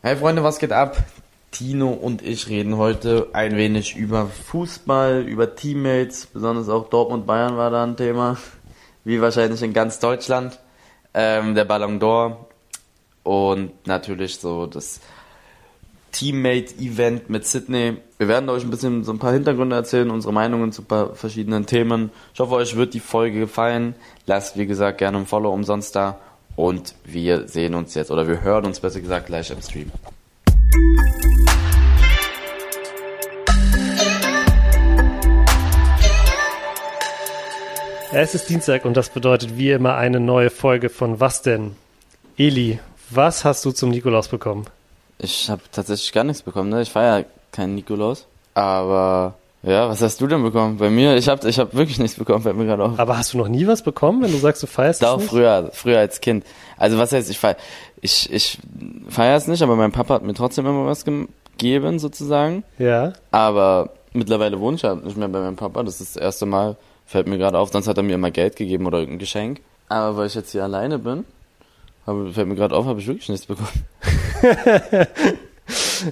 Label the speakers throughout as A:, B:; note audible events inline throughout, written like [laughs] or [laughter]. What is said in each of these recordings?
A: Hey Freunde, was geht ab? Tino und ich reden heute ein wenig über Fußball, über Teammates, besonders auch Dortmund Bayern war da ein Thema, wie wahrscheinlich in ganz Deutschland, ähm, der Ballon d'Or und natürlich so das Teammate-Event mit Sydney. Wir werden euch ein bisschen so ein paar Hintergründe erzählen, unsere Meinungen zu paar verschiedenen Themen. Ich hoffe, euch wird die Folge gefallen. Lasst, wie gesagt, gerne ein Follow umsonst da und wir sehen uns jetzt, oder wir hören uns besser gesagt gleich im Stream.
B: Es ist Dienstag und das bedeutet wie immer eine neue Folge von Was denn? Eli, was hast du zum Nikolaus bekommen?
A: Ich habe tatsächlich gar nichts bekommen, ne? Ich feiere keinen Nikolaus. Aber ja, was hast du denn bekommen? Bei mir, ich habe ich hab wirklich nichts bekommen, fällt mir gerade auf.
B: Aber hast du noch nie was bekommen, wenn du sagst, du feierst
A: Doch,
B: es nicht?
A: früher, früher als Kind. Also was heißt, ich feier, ich, ich feiere es nicht, aber mein Papa hat mir trotzdem immer was gegeben, sozusagen.
B: Ja.
A: Aber mittlerweile wohne ich halt nicht mehr bei meinem Papa. Das ist das erste Mal, fällt mir gerade auf. Sonst hat er mir immer Geld gegeben oder irgendein Geschenk. Aber weil ich jetzt hier alleine bin, hab, fällt mir gerade auf, habe ich wirklich nichts bekommen. [laughs]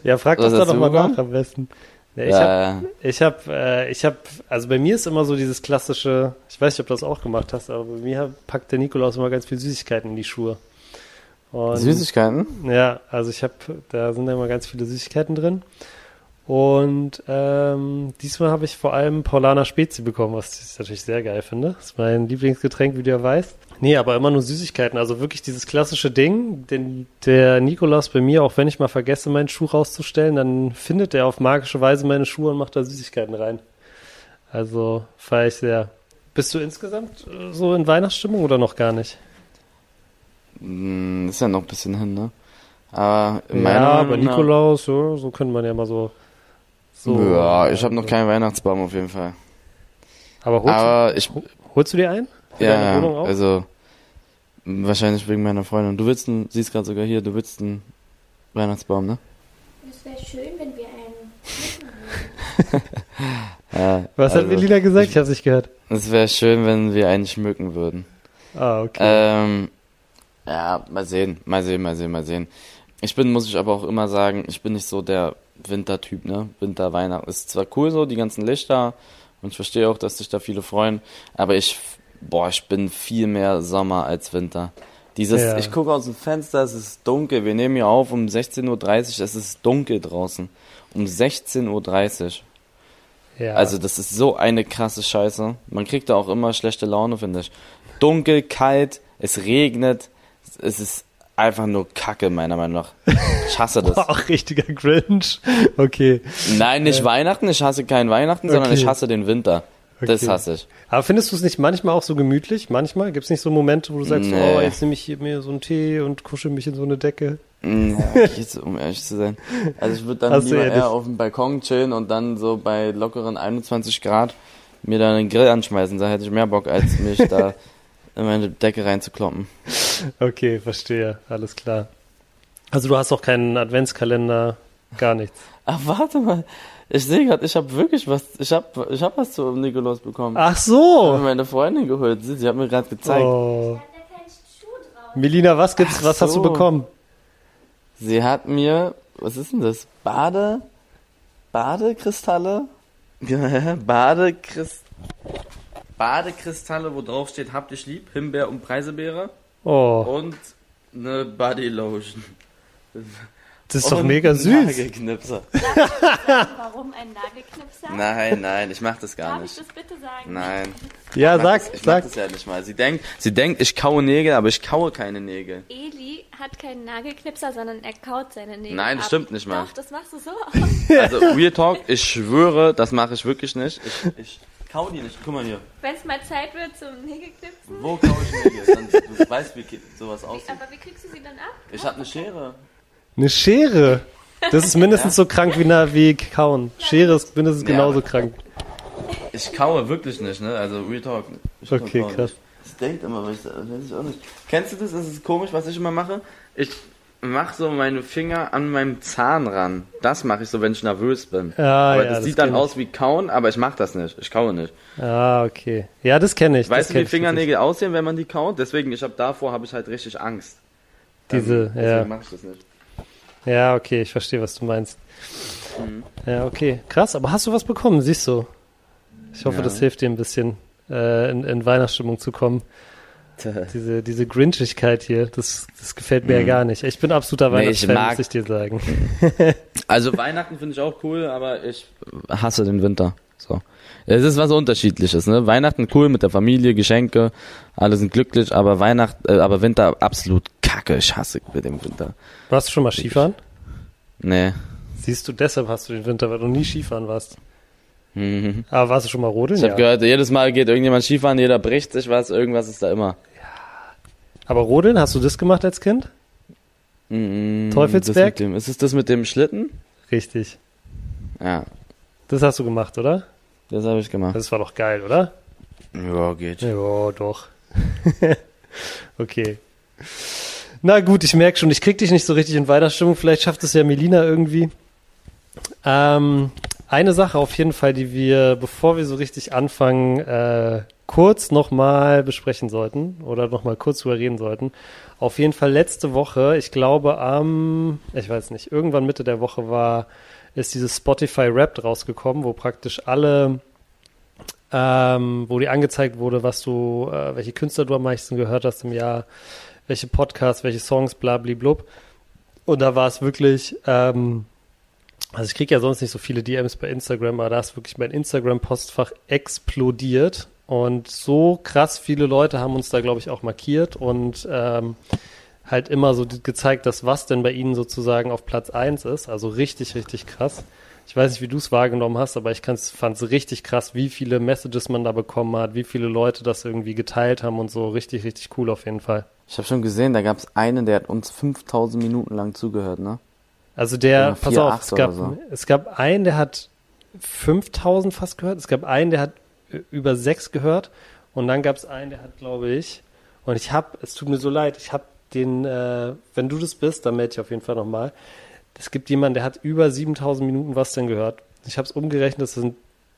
B: Ja, frag das
A: hast
B: doch mal
A: bekommen?
B: nach am besten. Ich
A: Ja,
B: habe,
A: ja.
B: ich habe, äh, ich habe, also bei mir ist immer so dieses klassische, ich weiß nicht, ob du das auch gemacht hast, aber bei mir packt der Nikolaus immer ganz viel Süßigkeiten in die Schuhe. Und
A: Süßigkeiten?
B: Ja, also ich habe, da sind immer ganz viele Süßigkeiten drin. Und ähm, diesmal habe ich vor allem Paulaner Spezi bekommen, was ich natürlich sehr geil finde. Das ist mein Lieblingsgetränk, wie du ja weißt. Nee, aber immer nur Süßigkeiten. Also wirklich dieses klassische Ding, den der Nikolaus bei mir, auch wenn ich mal vergesse, meinen Schuh rauszustellen, dann findet er auf magische Weise meine Schuhe und macht da Süßigkeiten rein. Also feiere ich sehr. Bist du insgesamt äh, so in Weihnachtsstimmung oder noch gar nicht?
A: Hm, ist ja noch ein bisschen hin, ne? Aber in
B: Ja,
A: nach-
B: Nikolaus, so, so könnte man ja mal so. So
A: ja, ich habe noch keinen Weihnachtsbaum auf jeden Fall.
B: Aber holst,
A: Aber ich,
B: du, holst du dir einen? Für deine
A: ja,
B: Wohnung auch?
A: also wahrscheinlich wegen meiner Freundin. Du willst einen, siehst gerade sogar hier, du willst einen Weihnachtsbaum, ne?
C: Es wäre schön, wenn wir einen. [laughs]
A: Ja,
B: Was hat
A: also,
B: Melina gesagt? Ich habe nicht gehört.
A: Es wäre schön, wenn wir einen schmücken würden.
B: Ah, okay.
A: Ähm, ja, mal sehen, mal sehen, mal sehen, mal sehen. Ich bin, muss ich aber auch immer sagen, ich bin nicht so der Wintertyp, ne? Winter, Weihnachten. Ist zwar cool so, die ganzen Lichter, und ich verstehe auch, dass sich da viele freuen, aber ich, boah, ich bin viel mehr Sommer als Winter. Dieses,
B: Ja.
A: ich gucke aus dem Fenster, es ist dunkel, wir nehmen hier auf um 16.30 Uhr, es ist dunkel draußen. Um 16.30 Uhr.
B: ja.
A: Also das ist so eine krasse Scheiße. Man kriegt da auch immer schlechte Laune, finde ich. Dunkel, kalt, es regnet, es ist einfach nur Kacke, meiner Meinung nach. Ich hasse das. [laughs]
B: auch richtiger Grinch. Okay.
A: Nein, nicht Weihnachten, ich hasse kein Weihnachten, sondern
B: Okay.
A: ich hasse den Winter. Das
B: Okay.
A: hasse ich.
B: Aber findest du es nicht manchmal auch so gemütlich? Manchmal? Gibt es nicht so Momente, wo du sagst,
A: Nee.
B: oh, jetzt nehme ich mir so einen Tee und kuschel mich in so eine Decke?
A: Ja, jetzt, um ehrlich zu sein. Also ich würde dann
B: Hast
A: lieber eher auf dem Balkon chillen und dann so bei lockeren 21 Grad mir da einen Grill anschmeißen. Da hätte ich mehr Bock, als mich da [laughs] in meine Decke reinzukloppen.
B: Okay, verstehe. Alles klar. Also du hast auch keinen Adventskalender, gar nichts.
A: Ach, warte mal. Ich sehe gerade, ich habe wirklich was, ich habe ich hab was zu Nikolaus bekommen.
B: Ach
A: Ich habe
B: so!
A: meine Freundin geholt. Sie, sie hat mir gerade gezeigt.
B: Oh.
C: Da hat keinen Schuh drauf.
B: Melina, was gibt's,
A: Ach
B: was hast du
A: so.
B: bekommen?
A: Sie hat mir, was ist denn das? Bade, Badekristalle? [laughs] Ja, Badekrist, Badekristalle, wo drauf steht, habt dich lieb, Himbeer und Preisebeere
B: Oh,
A: und eine Bodylotion.
B: das ist doch
A: Und
B: mega
A: ein
B: süß.
A: Nagelknipser.
C: Warum ein Nagelknipser?
A: Nein, nein, ich mach das gar
C: Darf ich
A: nicht.
C: das bitte sagen?
A: Nein.
B: Ja,
A: Ich
B: sag,
A: das, ich mach
B: sag.
A: das ja nicht mal. Sie denkt, sie denkt, ich kaue Nägel, aber ich kaue keine Nägel.
C: Eli hat keinen Nagelknipser, sondern er kaut seine Nägel
A: Nein, das
C: ab.
A: stimmt nicht mal.
C: Doch, das machst du so.
A: Also, Real Talk, ich schwöre, das mache ich wirklich nicht. Ich, ich kau die nicht. Guck mal hier.
C: Wenn es mal Zeit wird zum Nägelknipsen.
A: Wo kau ich Nägel? Dann, du weißt, wie sowas aussieht.
C: Aber wie kriegst du sie dann ab?
A: Ich habe eine Schere.
B: Eine Schere. Das ist mindestens so krank wie, na, wie Kauen. Schere ist mindestens
A: Ja,
B: genauso krank.
A: Ich kaue wirklich nicht, ne? Also, Real Talk. Ich
B: Okay, krass.
A: nicht. Das denkt immer, aber ich, weiß ich auch nicht. Kennst du das? Das ist komisch, was ich immer mache. Ich mache so meine Finger an meinem Zahn ran. Das mache ich so, wenn ich nervös bin.
B: Ah,
A: aber
B: ja,
A: das
B: das
A: sieht dann
B: ich.
A: aus wie kauen, aber ich mache das nicht. Ich kaue nicht.
B: Ah, okay. Ja, das kenne ich.
A: Weißt du, wie Fingernägel aussehen, wenn man die kaut? Deswegen, ich habe davor habe ich halt richtig Angst.
B: Diese,
A: deswegen
B: ja.
A: mach ich das nicht.
B: Ja, okay, ich verstehe, was du meinst.
A: Mhm.
B: Ja, okay. Krass, aber hast du was bekommen? Siehst du. Ich hoffe,
A: Ja.
B: das hilft dir ein bisschen, äh, in, in Weihnachtsstimmung zu kommen. Diese, diese Grinchigkeit hier, das, das gefällt mir ja
A: Mhm.
B: gar nicht. Ich bin absoluter
A: Nee,
B: Weihnachtsfan,
A: mag-
B: muss ich dir sagen. [laughs]
A: Also Weihnachten finde ich auch cool, aber ich hasse den Winter. So. Es ist was Unterschiedliches, ne? Weihnachten cool mit der Familie, Geschenke, alle sind glücklich, aber Weihnachten, äh, aber Winter absolut kacke. Ich hasse mit dem Winter.
B: Warst du schon mal Skifahren?
A: Nee.
B: Siehst du, deshalb hast du den Winter, weil du nie Skifahren warst.
A: Mhm.
B: Aber warst du schon mal rodeln?
A: Ich habe
B: Ja.
A: gehört, jedes Mal geht irgendjemand Skifahren, jeder bricht sich was, irgendwas ist da immer.
B: Aber rodeln, hast du das gemacht als Kind?
A: Mhm,
B: Teufelsberg?
A: Dem, ist es das mit dem Schlitten?
B: Richtig.
A: Ja,
B: Das hast du gemacht, oder?
A: das habe ich gemacht.
B: Das war doch geil, oder?
A: Ja, geht.
B: Ja, doch. [laughs] okay. Na gut, ich merke schon, ich krieg dich nicht so richtig in Weihnachtsstimmung. Vielleicht schafft es ja Melina irgendwie. Ähm, eine Sache auf jeden Fall, die wir, bevor wir so richtig anfangen, äh, kurz nochmal besprechen sollten oder nochmal kurz drüber reden sollten. Auf jeden Fall letzte Woche, ich glaube am, ich weiß nicht, irgendwann Mitte der Woche war, ist dieses Spotify Rap rausgekommen, wo praktisch alle ähm, wo dir angezeigt wurde, was du, äh, welche Künstler du am meisten gehört hast im Jahr, welche Podcasts, welche Songs, blablablub. Und da war es wirklich, ähm, also ich kriege ja sonst nicht so viele DMs bei Instagram, aber da ist wirklich mein Instagram-Postfach explodiert. Und so krass viele Leute haben uns da, glaube ich, auch markiert und ähm, halt immer so gezeigt, dass was denn bei ihnen sozusagen auf Platz eins ist. Also richtig, richtig krass. Ich weiß nicht, wie du es wahrgenommen hast, aber ich fand es richtig krass, wie viele Messages man da bekommen hat, wie viele Leute das irgendwie geteilt haben und so. Richtig, richtig cool auf jeden Fall.
A: Ich habe schon gesehen, da gab es einen, der hat uns 5000 Minuten lang zugehört, ne?
B: Also der, pass
A: 4,
B: auf,
A: 8
B: es gab,
A: so.
B: es gab einen, der hat 5000 fast gehört, es gab einen, der hat über 6 gehört und dann gab es einen, der hat, glaube ich, und ich habe, es tut mir so leid, ich habe den, äh, wenn du das bist, dann melde ich auf jeden Fall nochmal. Es gibt jemanden, der hat über 7000 Minuten was denn gehört. Ich habe es umgerechnet, das sind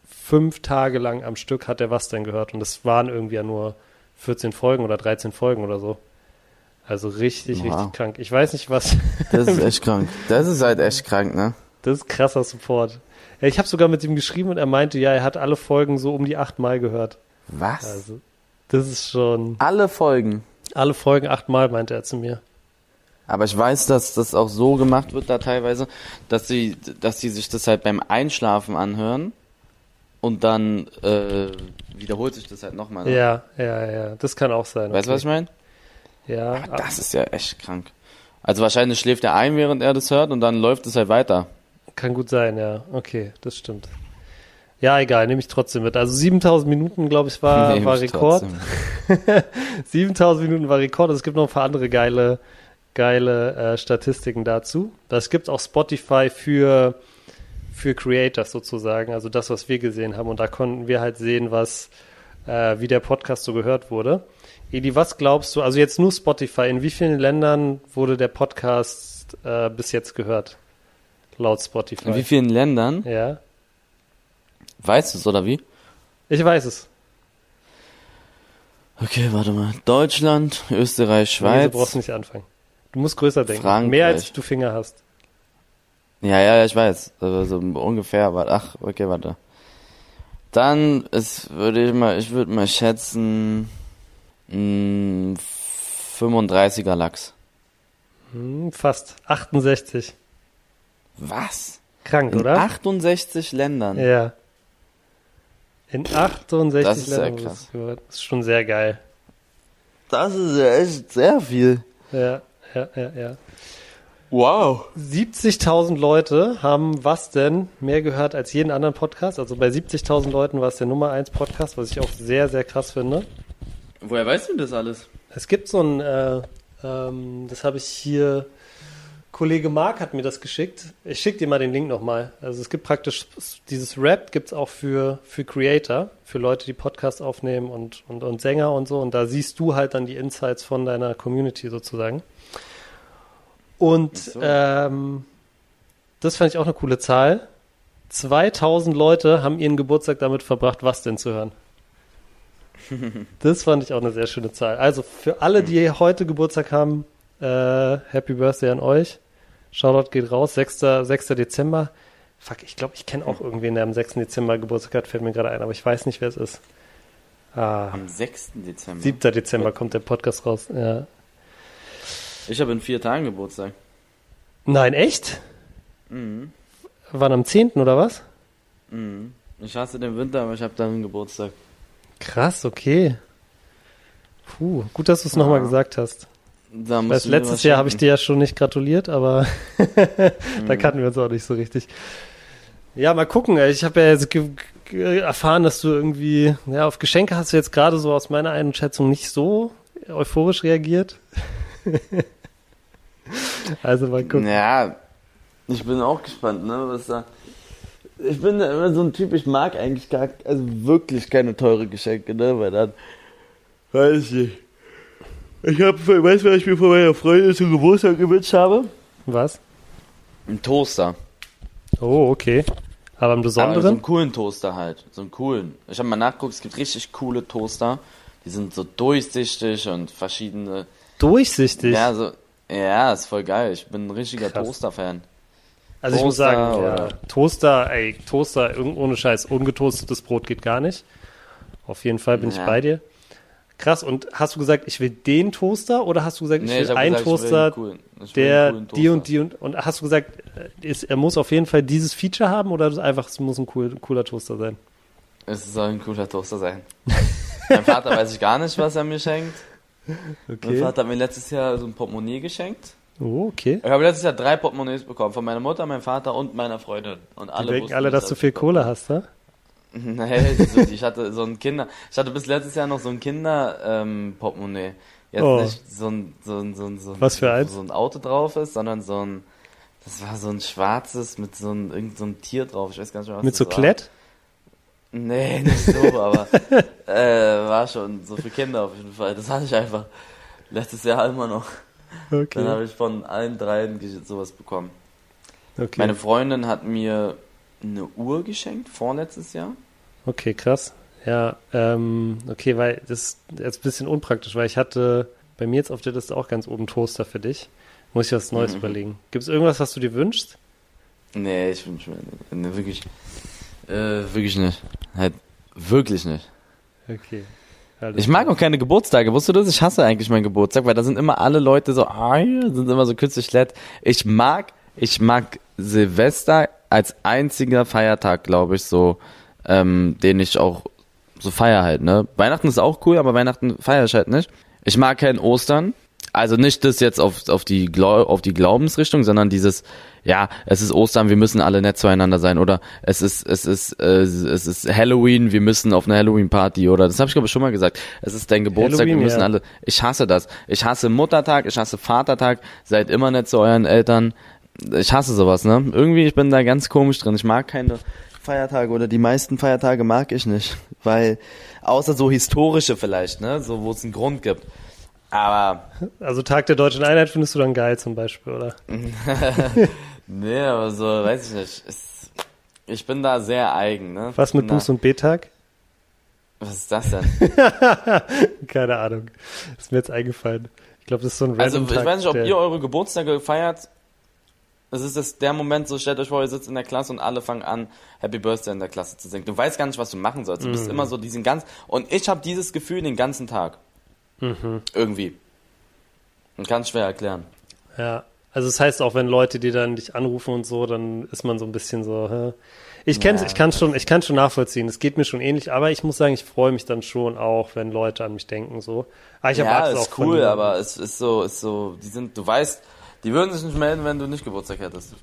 B: fünf Tage lang am Stück hat er was denn gehört und es waren irgendwie ja nur 14 Folgen oder 13 Folgen oder so. Also richtig,
A: Wow.
B: richtig krank. Ich weiß nicht, was, [laughs]
A: Das ist echt krank. Das ist halt echt krank, ne?
B: Das ist krasser Support. Ich habe sogar mit ihm geschrieben und er meinte, ja, er hat alle Folgen so um die achtmal gehört.
A: Was?
B: Also, das ist schon.
A: Alle Folgen.
B: Alle Folgen achtmal, meinte er zu mir.
A: Aber ich weiß, dass das auch so gemacht wird da teilweise, dass sie, dass sie sich das halt beim Einschlafen anhören und dann äh, wiederholt sich das halt nochmal. Ne?
B: Ja, ja, ja. Das kann auch sein.
A: Weißt du, was ich meine?
B: Ja.
A: Aber das ist ja echt krank. Also wahrscheinlich schläft er ein, während er das hört und dann läuft es halt weiter.
B: Kann gut sein, ja. Okay, das stimmt. Ja, egal, nehme ich trotzdem mit. Also 7000 Minuten, glaube ich, war,
A: Nehm
B: war Rekord.
A: trotzdem.
B: 7000 [laughs] Minuten war Rekord. Es gibt noch ein paar andere geile, geile äh, Statistiken dazu. Es gibt auch Spotify für, für Creators sozusagen, also das, was wir gesehen haben. Und da konnten wir halt sehen, was, äh, wie der Podcast so gehört wurde. Edi, was glaubst du, also jetzt nur Spotify, in wie vielen Ländern wurde der Podcast äh, bis jetzt gehört? Laut Spotify.
A: In wie vielen Ländern?
B: Ja,
A: Weißt du es oder wie?
B: ich weiß es.
A: Okay, warte mal. Deutschland, Österreich,
B: Nee,
A: Schweiz.
B: du brauchst nicht anfangen. Du musst größer denken.
A: Frankreich.
B: Mehr als du Finger hast.
A: Ja, ja, ich weiß. Also so ungefähr, aber ach, okay, warte. Dann ist, würde ich mal, ich würde mal schätzen, mh, 35er Lachs.
B: Hm, fast. 68.
A: Was?
B: Krank,
A: In
B: oder?
A: 68 Ländern.
B: Ja. In 68
A: Das ist sehr
B: Ländern.
A: krass.
B: es gehört. Das ist schon sehr geil.
A: Das ist ja echt sehr viel.
B: Ja, ja, ja, ja.
A: Wow.
B: 70.000 Leute haben was denn mehr gehört als jeden anderen Podcast. Also bei 70.000 Leuten war es der Nummer 1 Podcast, was ich auch sehr, sehr krass finde.
A: Woher weißt du das alles?
B: Es gibt so ein, äh, ähm, das habe ich hier, Kollege Marc hat mir das geschickt. Ich schicke dir mal den Link nochmal. Also es gibt praktisch, dieses Rap gibt es auch für, für Creator, für Leute, die Podcasts aufnehmen und, und, und Sänger und so. Und da siehst du halt dann die Insights von deiner Community sozusagen. Und
A: so.
B: ähm, das fand ich auch eine coole Zahl. 2000 Leute haben ihren Geburtstag damit verbracht, was denn zu hören. [laughs] Das fand ich auch eine sehr schöne Zahl. Also für alle, die heute Geburtstag haben, äh, Happy Birthday an euch. Shoutout geht raus, 6. 6. Dezember. Fuck, ich glaube, ich kenne auch irgendwen, der am 6. Dezember Geburtstag hat, fällt mir gerade ein, aber ich weiß nicht, wer es ist. Ah,
A: Am 6. Dezember.
B: 7. Dezember kommt der Podcast raus. Ja.
A: Ich habe in vier Tagen Geburtstag.
B: Nein, echt?
A: Mhm.
B: Wann am 10. oder was?
A: Mhm. Ich hasse den Winter, aber ich habe dann Geburtstag.
B: Krass, okay. Puh, gut, dass du es nochmal
A: Ja.
B: gesagt hast.
A: Da mir
B: letztes Jahr habe ich dir ja schon nicht gratuliert, aber [laughs] da
A: Mhm.
B: kannten wir uns auch nicht so richtig. Ja, mal gucken. Ich habe ja jetzt erfahren, dass du irgendwie, ja, auf Geschenke hast du jetzt gerade so aus meiner Einschätzung nicht so euphorisch reagiert. [laughs] also mal gucken.
A: Ja, ich bin auch gespannt, ne, was da. Ich bin immer so ein Typ, ich mag eigentlich gar, also wirklich keine teure Geschenke, ne, weil dann, weiß ich nicht. Ich hab, weißt du, was ich mir von meiner Freundin zum Geburtstag gewünscht habe?
B: Was?
A: Ein Toaster.
B: Oh, okay. Aber im
A: Aber so
B: Besonderen?
A: einen coolen Toaster halt, so einen coolen. Ich habe mal nachgeguckt, es gibt richtig coole Toaster. Die sind so durchsichtig und verschiedene.
B: Durchsichtig.
A: Ja, so, ja, ist voll geil. Ich bin ein richtiger. Toaster-Fan.
B: Also ich muss
A: Toaster
B: sagen, ja, Toaster, ey, Toaster, ohne Scheiß, ungetoastetes Brot geht gar nicht. Auf jeden Fall bin ich
A: Ja.
B: bei dir. Krass, und hast du gesagt, ich will den Toaster oder hast du gesagt, ich
A: Nee,
B: will
A: hab
B: einen
A: gesagt, ich will
B: Toaster,
A: einen coolen- ich will
B: der
A: coolen
B: die und
A: Toaster.
B: die und und hast du gesagt, äh, ist, er muss auf jeden Fall dieses Feature haben oder einfach es muss ein cool, cooler Toaster sein?
A: Es soll ein cooler Toaster sein. [laughs] mein Vater weiß ich gar nicht, was er mir schenkt. [laughs] Mein
B: Okay.
A: Vater hat mir letztes Jahr so ein Portemonnaie geschenkt.
B: Oh, okay.
A: Ich habe letztes Jahr drei Portemonnaies bekommen. Von meiner Mutter, meinem Vater und meiner Freundin. Und
B: Die
A: alle
B: denken
A: wussten
B: alle, dass du viel Kohle hast, ne? [laughs]
A: Nee, so, ich hatte so ein Kinder. Ich hatte bis letztes Jahr noch so ein Kinder-Portemonnaie. Jetzt
B: Oh.
A: nicht so ein, so ein, so ein, so ein,
B: Was für eins?
A: so ein Auto drauf ist, sondern so ein, das war so ein schwarzes mit so ein, irgend so einem Tier drauf. Ich weiß gar nicht mehr, was
B: Mit so
A: war.
B: Klett?
A: Nee, nicht so, aber [laughs] äh, war schon so für Kinder auf jeden Fall. Das hatte ich einfach letztes Jahr immer noch. Dann
B: Okay.
A: habe ich von allen dreien sowas bekommen.
B: Okay.
A: Meine Freundin hat mir eine Uhr geschenkt, vorletztes Jahr.
B: Okay, krass. Ja, ähm, okay, weil das ist jetzt ein bisschen unpraktisch, weil ich hatte bei mir jetzt auf der Liste auch ganz oben Toaster für dich. Muss ich was Neues
A: Mhm.
B: überlegen. Gibt es irgendwas, was du dir wünschst?
A: Nee, ich wünsche mir nee, wirklich, äh, wirklich nicht. Halt, wirklich nicht.
B: Okay. Alles
A: Ich mag auch keine Geburtstage. Wusstest du das? Ich hasse eigentlich meinen Geburtstag, weil da sind immer alle Leute so, ah, sind immer so künstlich nett. Ich mag, ich mag Silvester als einziger Feiertag, glaube ich, so, ähm, den ich auch so feier halt, ne? Weihnachten ist auch cool, aber Weihnachten feiere ich halt nicht. Ich mag kein Ostern. Also nicht das jetzt auf, auf, die, Glau auf die Glaubensrichtung, sondern dieses, ja, es ist Ostern, wir müssen alle nett zueinander sein. Oder es ist, es ist, äh, es ist Halloween, wir müssen auf eine Halloween-Party. Oder das habe ich glaube ich schon mal gesagt. Es ist dein Geburtstag,
B: Halloween,
A: wir müssen
B: ja.
A: alle. Ich hasse das. Ich hasse Muttertag, ich hasse Vatertag. Seid immer nett zu euren Eltern. Ich hasse sowas, ne? Irgendwie, ich bin da ganz komisch drin. Ich mag keine Feiertage oder die meisten Feiertage mag ich nicht. Weil, außer so historische vielleicht, ne? So, wo es einen Grund gibt. Aber,
B: Also Tag der Deutschen Einheit findest du dann geil zum Beispiel, oder? [laughs]
A: nee, aber so, weiß ich nicht. Es, ich bin da sehr eigen, ne?
B: Was mit Buß- und B-Tag?
A: Was ist das denn? [laughs]
B: Keine Ahnung. Ist mir jetzt eingefallen. Ich glaube, das ist so ein
A: Also, ich
B: Tag,
A: weiß nicht, ob ihr eure Geburtstage feiert. Es ist das, der Moment, so stellt euch vor, ihr sitzt in der Klasse und alle fangen an, Happy Birthday in der Klasse zu singen. Du weißt gar nicht, was du machen sollst. Du
B: Mhm.
A: bist immer so diesen ganz, und ich habe dieses Gefühl den ganzen Tag.
B: Mhm.
A: Irgendwie. Und kann schwer erklären.
B: Ja, also das heißt auch, wenn Leute, die dann dich anrufen und so, dann ist man so ein bisschen so, hä? Ich kenn's,
A: Ja.
B: ich kann schon, ich kann schon nachvollziehen. Es geht mir schon ähnlich, aber ich muss sagen, ich freue mich dann schon auch, wenn Leute an mich denken, so. Aber ich
A: ja,
B: es
A: ist
B: auch
A: cool, aber es ist so, ist so, die sind, du weißt, die würden sich nicht melden, wenn du nicht Geburtstag hättest.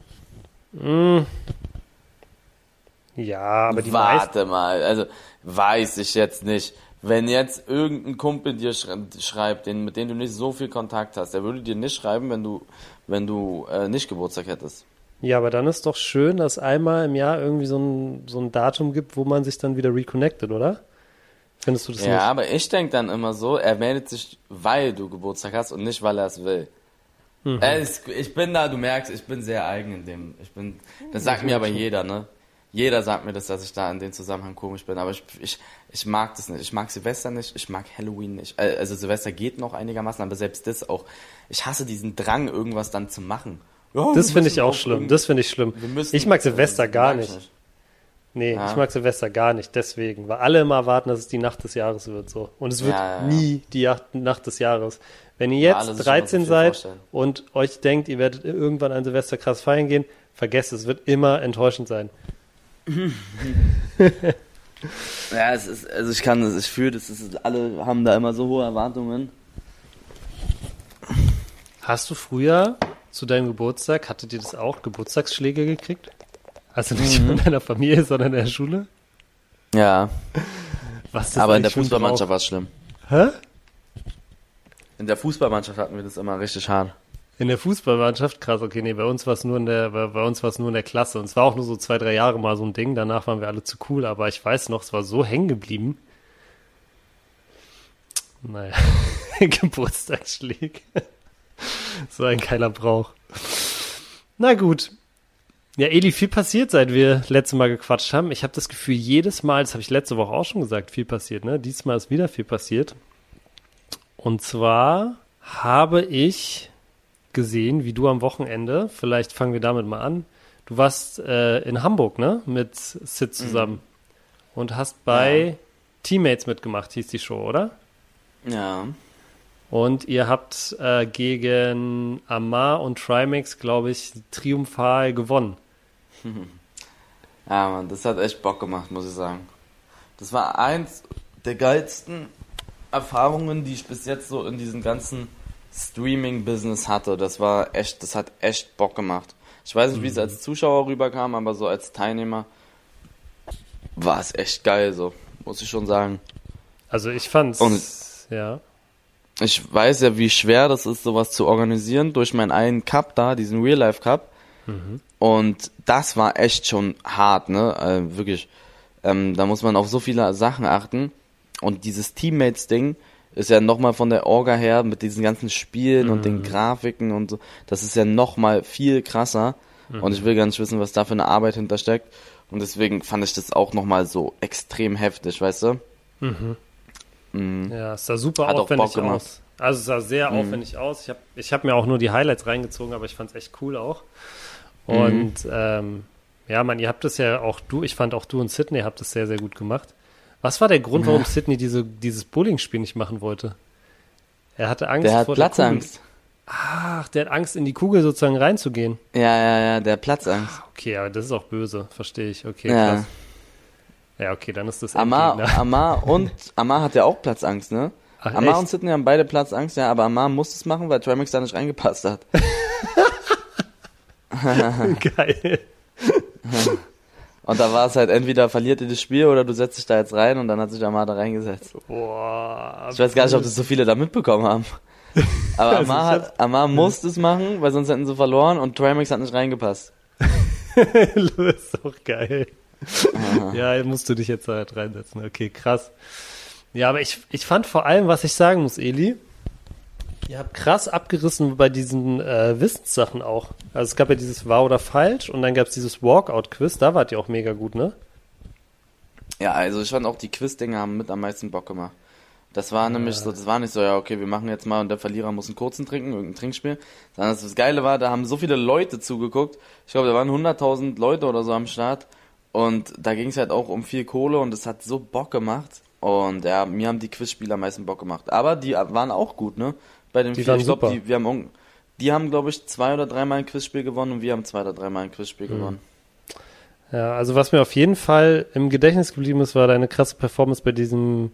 B: Ja, aber die meisten,
A: Warte mal, also weiß ich jetzt nicht. Wenn jetzt irgendein Kumpel dir schrei- schreibt, den, mit dem du nicht so viel Kontakt hast, der würde dir nicht schreiben, wenn du, wenn du äh, nicht Geburtstag hättest.
B: ja, aber dann ist doch schön, dass einmal im Jahr irgendwie so ein, so ein Datum gibt, wo man sich dann wieder reconnectet, oder? Findest du das
A: Ja, aber ich denk dann immer so, er meldet sich, weil du Geburtstag hast und nicht, weil er es will.
B: Mhm.
A: Äh, es- ich bin da, du merkst, ich bin sehr eigen in dem. Ich bin, das sagt mir aber jeder, ne? Jeder sagt mir das, dass ich da in dem Zusammenhang komisch bin, aber ich, ich, ich mag das nicht. Ich mag Silvester nicht, ich mag Halloween nicht. Äh, Also Silvester geht noch einigermaßen, aber selbst das auch. Ich hasse diesen Drang, irgendwas dann zu machen Ja,
B: Das finde ich auch schlimm. Das finde ich schlimm.
A: müssen-
B: Ich mag Silvester gar
A: mag
B: nicht. Nee,
A: Ja.
B: ich mag Silvester gar nicht, deswegen. Weil alle immer erwarten, dass es die Nacht des Jahres wird so. Und es wird
A: Ja, ja,
B: nie die Nacht des Jahres. Wenn ihr jetzt
A: das ist schon mal so
B: 13
A: viel
B: seid
A: vorstellen.
B: und euch denkt, ihr werdet irgendwann ein Silvester krass feiern gehen, vergesst es, wird immer enttäuschend sein.
A: Ja, es ist, also ich kann das, ich fühle das, ist, alle haben da immer so hohe Erwartungen.
B: Hast du früher zu deinem Geburtstag, hattet ihr das auch, Geburtstagsschläge gekriegt? Also nicht
A: Mhm.
B: von deiner Familie, sondern in der Schule?
A: Ja,
B: Was ist
A: aber in der Fußballmannschaft war es schlimm.
B: Hä?
A: In der Fußballmannschaft hatten wir das immer richtig hart.
B: In der Fußballmannschaft, krass, okay, nee, bei uns war es nur in der, bei, bei uns war es nur in der Klasse. Und es war auch nur so zwei, drei Jahre mal so ein Ding. Danach waren wir alle zu cool, aber ich weiß noch, es war so hängen geblieben. Naja, [laughs] Geburtstagsschläge. so ein geiler Brauch. Na gut. Ja, Eli, viel passiert, seit wir letztes Mal gequatscht haben. Ich habe das Gefühl, jedes Mal, das habe ich letzte Woche auch schon gesagt, viel passiert, ne? Diesmal ist wieder viel passiert. Und zwar habe ich gesehen, wie du am Wochenende, vielleicht fangen wir damit mal an, du warst äh, in Hamburg, ne, mit Sid zusammen und hast bei
A: Ja.
B: Teammates mitgemacht, hieß die Show, oder?
A: Ja.
B: Und ihr habt äh, gegen Amar und Trimax, glaube ich, triumphal gewonnen. [laughs]
A: Ja, Mann, das hat echt Bock gemacht, muss ich sagen. Das war eins der geilsten Erfahrungen, die ich bis jetzt so in diesem ganzen Streaming-Business hatte. Das war echt, das hat echt Bock gemacht. Ich weiß nicht, wie es als Zuschauer rüberkam, aber so als Teilnehmer war es echt geil, so, muss ich schon sagen.
B: Also ich fand's,
A: Und-
B: ja.
A: Ich weiß ja, wie schwer das ist, sowas zu organisieren durch meinen einen Cup da, diesen Real Life Cup. Und das war echt schon hart, ne? Äh, wirklich. Ähm, da muss man auf so viele Sachen achten. Und dieses Teammates-Ding ist ja nochmal von der Orga her mit diesen ganzen Spielen und den Grafiken und so. Das ist ja nochmal viel krasser. Und ich will gar nicht wissen, was da für eine Arbeit hintersteckt. Und deswegen fand ich das auch nochmal so extrem heftig, weißt du? Mhm.
B: Ja, es sah super
A: Hat auch
B: aufwendig
A: Bock gemacht.
B: aus. Also es sah sehr
A: Mhm.
B: aufwendig aus. Ich habe ich hab mir auch nur die Highlights reingezogen, aber ich fand es echt cool auch.
A: Mhm.
B: Und ähm, ja, man, ihr habt es ja auch du, ich fand auch du und Sydney habt es sehr, sehr gut gemacht. Was war der Grund, warum Sydney diese, dieses Bowling-Spiel nicht machen wollte? Er hatte Angst
A: Der hat
B: vor der
A: Platzangst.
B: Kugel. Ach, der hat Angst, in die Kugel sozusagen reinzugehen.
A: Ja, ja, ja, der hat Platzangst.
B: Okay, aber das ist auch böse, verstehe ich. Okay,
A: Ja.
B: krass. Ja, okay, dann ist das
A: Amar,
B: Endgegner. [laughs]
A: Amar und Amar hat ja auch Platzangst, ne?
B: Ach,
A: Amar
B: echt?
A: und Sidney haben beide Platzangst, ja, aber Amar muss es machen, weil Trimax da nicht reingepasst hat. [laughs]
B: Geil. [laughs]
A: Und da war es halt entweder verliert ihr das Spiel oder du setzt dich da jetzt rein und dann hat sich Amar da reingesetzt.
B: Boah.
A: Ich weiß gar nicht, ob das so viele da mitbekommen haben. [laughs] Aber Amar, hat, Amar musste es machen, weil sonst hätten sie verloren und Trimax hat nicht reingepasst. [laughs]
B: das ist doch geil. ja, musst du dich jetzt da halt reinsetzen. Okay, krass. Ja, aber ich, ich fand vor allem, was ich sagen muss, Eli, ihr habt krass abgerissen bei diesen äh, Wissenssachen auch. Also es gab ja dieses Wahr oder Falsch und dann gab es dieses Walkout-Quiz, da wart ihr auch mega gut, ne?
A: Ja, also ich fand auch die Quiz-Dinge haben mit am meisten Bock gemacht. Das war nämlich so, das war nicht so, ja, okay, wir machen jetzt mal und der Verlierer muss einen kurzen trinken, irgendein Trinkspiel. Sondern das, das Geile war, da haben so viele Leute zugeguckt. Ich glaube, da waren 100.000 Leute oder so am Start. Und da ging es halt auch um viel Kohle und es hat so Bock gemacht. Und ja, mir haben die Quizspiele am meisten Bock gemacht. Aber die waren auch gut, ne? Bei den
B: Die
A: vier,
B: waren
A: ich glaube, die, wir haben, die haben, glaube ich, zwei oder dreimal ein Quizspiel gewonnen und wir haben zwei oder dreimal ein Quizspiel
B: Mhm.
A: gewonnen.
B: Ja, also was mir auf jeden Fall im Gedächtnis geblieben ist, war deine krasse Performance bei diesem,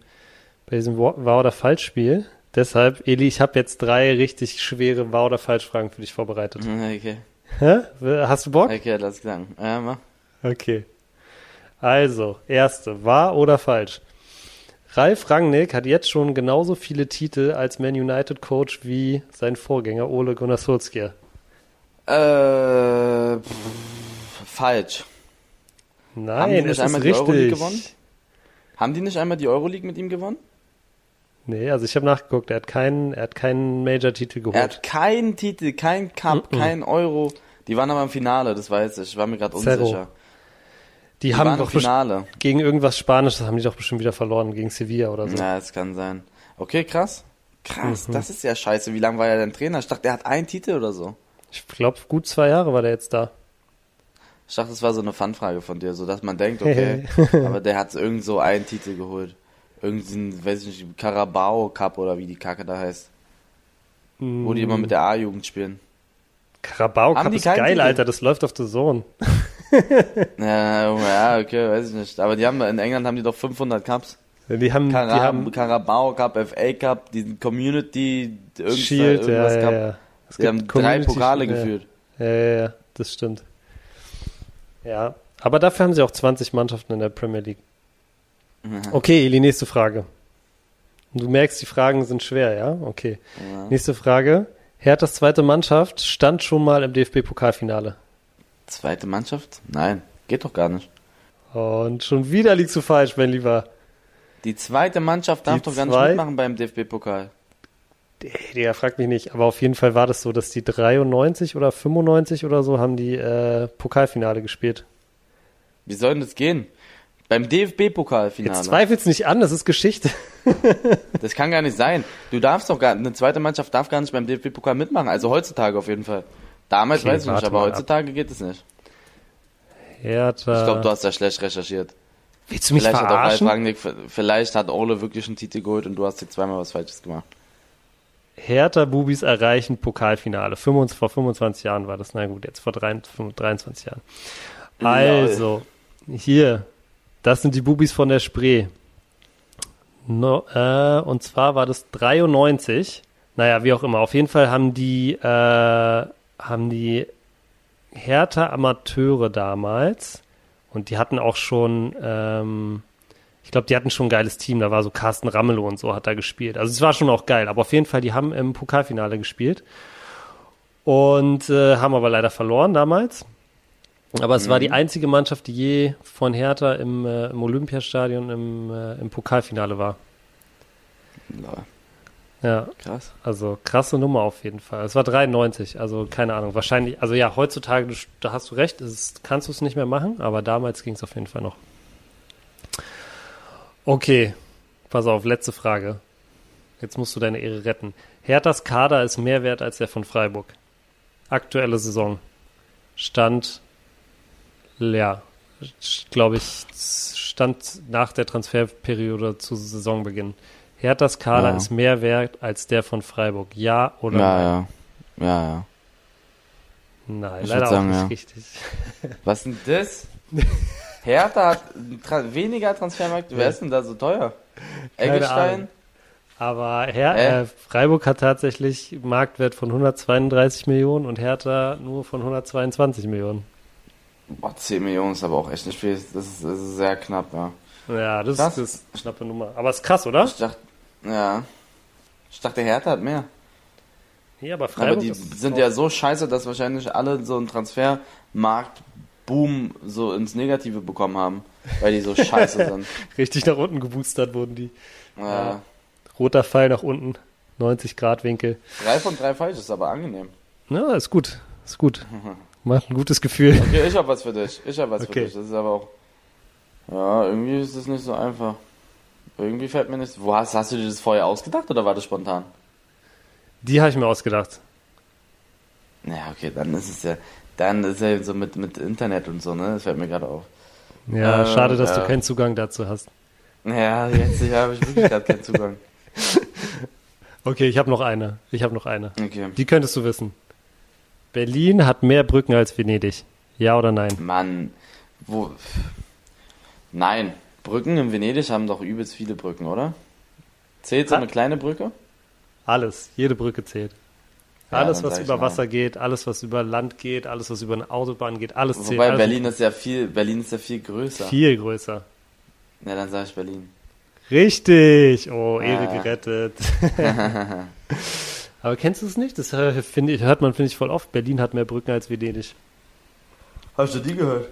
B: bei diesem Wa- Wahr- oder Falsch-Spiel. Deshalb, Eli, ich habe jetzt drei richtig schwere Wahr- oder Falsch-Fragen für dich vorbereitet. [laughs]
A: Okay,
B: Hä? Hast du Bock?
A: okay, lass sagen. Ja, mach.
B: Okay. Also, erste, wahr oder falsch? Ralf Rangnick hat jetzt schon genauso viele Titel als Man United Coach wie sein Vorgänger Ole Gunnar Solskjaer.
A: Äh, pff, falsch.
B: Nein,
A: Haben die nicht
B: ist
A: einmal die Euroleague
B: richtig.
A: gewonnen? Haben die nicht einmal die Euroleague mit ihm gewonnen?
B: Nee, also ich habe nachgeguckt, er hat keinen, er hat keinen Major-Titel geholt.
A: Er hat keinen Titel, kein Cup,
B: Mhm.
A: kein Euro. Die waren aber im Finale, das weiß ich. Ich war mir gerade unsicher.
B: Die,
A: Die
B: haben doch
A: Finale.
B: gegen irgendwas Spanisches haben die doch bestimmt wieder verloren, gegen Sevilla oder so.
A: Ja, das kann sein. Okay, krass. Krass,
B: Mhm.
A: das ist ja scheiße. Wie lange war er denn Trainer? Ich dachte, der hat einen Titel oder so.
B: Ich glaube, gut zwei Jahre war der jetzt da.
A: Ich dachte, das war so eine Fanfrage von dir, so dass man denkt, okay, [laughs] [laughs] aber der hat irgend so einen Titel geholt. Irgendeinen, weiß ich nicht, Carabao Cup oder wie die Kacke da heißt. Wo die immer mit der A-Jugend spielen.
B: Carabao Cup ist geil,
A: Titel?
B: Alter. Das läuft auf der Zone. [laughs] [laughs]
A: Ja, ja, okay, weiß ich nicht. Aber die haben, in England haben die doch 500 Cups.
B: Die haben, die
A: Carab
B: haben
A: Carabao Cup, FA Cup, diesen Community,
B: Shield, ja,
A: irgendwas
B: ja,
A: Cup.
B: ja. Es
A: Die haben drei
B: Community
A: Pokale
B: Shield, ja.
A: geführt.
B: Ja, ja, ja, das stimmt. Ja, aber dafür haben sie auch 20 Mannschaften in der Premier League. Okay, Eli, nächste Frage. Du merkst, die Fragen sind schwer, ja? Okay.
A: Ja.
B: Nächste Frage. Herthas zweite Mannschaft stand schon mal im DFB-Pokalfinale.
A: Zweite Mannschaft? Nein, geht doch gar nicht.
B: Und schon wieder liegst du falsch, mein Lieber.
A: Die zweite Mannschaft darf
B: Die
A: doch gar nicht mitmachen beim DFB-Pokal.
B: Der fragt mich nicht, aber auf jeden Fall war das so, dass die 93 oder 95 oder so haben die äh, Pokalfinale gespielt.
A: Wie soll denn das gehen? Beim
B: Jetzt
A: DFB-Pokalfinale.
B: zweifelt's nicht an, das ist Geschichte. [laughs]
A: Das kann gar nicht sein. Du darfst doch gar, eine zweite Mannschaft darf gar nicht beim DFB-Pokal mitmachen. Also heutzutage auf jeden Fall. Damals
B: Okay,
A: weiß ich nicht, aber
B: mal ab.
A: heutzutage geht es nicht.
B: Hertha.
A: Ich glaube, du hast da schlecht recherchiert.
B: Willst du mich
A: Vielleicht hat auch Ralf
B: verarschen?
A: Rangnick, vielleicht hat Ole wirklich einen Titel geholt und du hast dir zweimal was Falsches gemacht.
B: Hertha Bubis erreichen Pokalfinale. 25, vor 25 Jahren war das. Na gut, jetzt vor 23, 23 Jahren. Also, hier, das sind die Bubis von der Spree. No, äh, und zwar war das 93. Naja, wie auch immer. Auf jeden Fall haben die, äh, haben die Hertha Amateure damals und die hatten auch schon, ähm, ich glaube, die hatten schon ein geiles Team. Da war so Carsten Ramelow und so hat da gespielt. Also es war schon auch geil. Aber auf jeden Fall, die haben im Pokalfinale gespielt und äh, haben aber leider verloren damals. Aber es war die einzige Mannschaft, die je von Hertha im, äh, im Olympiastadion im, äh, im Pokalfinale war.
A: Lol.
B: Ja,
A: Krass.
B: also krasse Nummer auf jeden Fall. Es war 93, also keine Ahnung. Wahrscheinlich, also ja, heutzutage, du, da hast du recht, es ist, kannst du es nicht mehr machen, aber damals ging es auf jeden Fall noch. Okay, pass auf, letzte Frage. Jetzt musst du deine Ehre retten. Herthas Kader ist mehr wert als der von Freiburg. Aktuelle Saison. Stand, ja, glaube ich, stand nach der Transferperiode zu Saisonbeginn. Herthas Kader
A: Ja.
B: ist mehr wert als der von Freiburg. Ja oder
A: Ja,
B: nein?
A: ja. Ja, ja.
B: Nein,
A: Ich
B: leider
A: sagen,
B: auch nicht
A: ja.
B: richtig. [laughs]
A: Was denn das? Hertha hat tra weniger Transfermarkt. Wer ist denn da so teuer? Eggestein?
B: Aber Her
A: Äh?
B: äh, Freiburg hat tatsächlich Marktwert von 132 Millionen und Hertha nur von 122 Millionen.
A: Boah, 10 Millionen ist aber auch echt nicht viel. Das ist, das ist sehr knapp, ja.
B: Ja, das, das ist eine knappe Nummer. Aber ist krass, oder?
A: Ich dachte, ja. Ich dachte, Hertha hat mehr.
B: Ja, aber
A: Aber
B: Freiburg
A: die
B: ist
A: sind ja so scheiße, dass wahrscheinlich alle so einen Transfermarkt-Boom so ins Negative bekommen haben, weil die so scheiße [laughs] sind.
B: richtig nach unten geboostert wurden die.
A: Ja.
B: Roter Pfeil nach unten, 90 Grad Winkel.
A: Drei von drei falsch ist aber angenehm.
B: Ja, ist gut, ist gut. [laughs] Macht ein gutes Gefühl.
A: Okay, ich hab was für dich. Ich hab was
B: Okay.
A: für dich. Das ist aber auch. Ja, irgendwie ist es nicht so einfach. Irgendwie fällt mir nicht. Wo hast, hast du dir das vorher ausgedacht oder war das spontan?
B: Die habe ich mir ausgedacht.
A: Ja, okay, dann ist es ja. Dann ist ja so mit, mit Internet und so, ne? Das fällt mir gerade auf.
B: Ja,
A: Äh,
B: schade, dass du
A: ja.
B: keinen Zugang dazu hast.
A: Ja, jetzt habe ich wirklich gerade keinen Zugang. [laughs]
B: Okay, ich habe noch eine. Ich habe noch eine.
A: Okay.
B: Die könntest du wissen. Berlin hat mehr Brücken als Venedig. Ja oder nein?
A: Mann, wo. Nein. Brücken in Venedig haben doch übelst viele Brücken, oder? Zählt so eine kleine Brücke?
B: Alles. Jede Brücke zählt.
A: Ja,
B: Alles, was über
A: nein.
B: Wasser geht, alles, was über Land geht, alles, was über eine Autobahn geht, alles zählt.
A: Wobei
B: alles
A: Berlin ist ja viel, Berlin ist ja viel größer.
B: viel größer.
A: Ja, dann sage ich Berlin.
B: Richtig. Oh, Ehre
A: Ah.
B: gerettet. [laughs] Aber kennst du es nicht? Das finde ich, hört man, finde ich, voll oft. Berlin hat mehr Brücken als Venedig.
A: Hast du die gehört?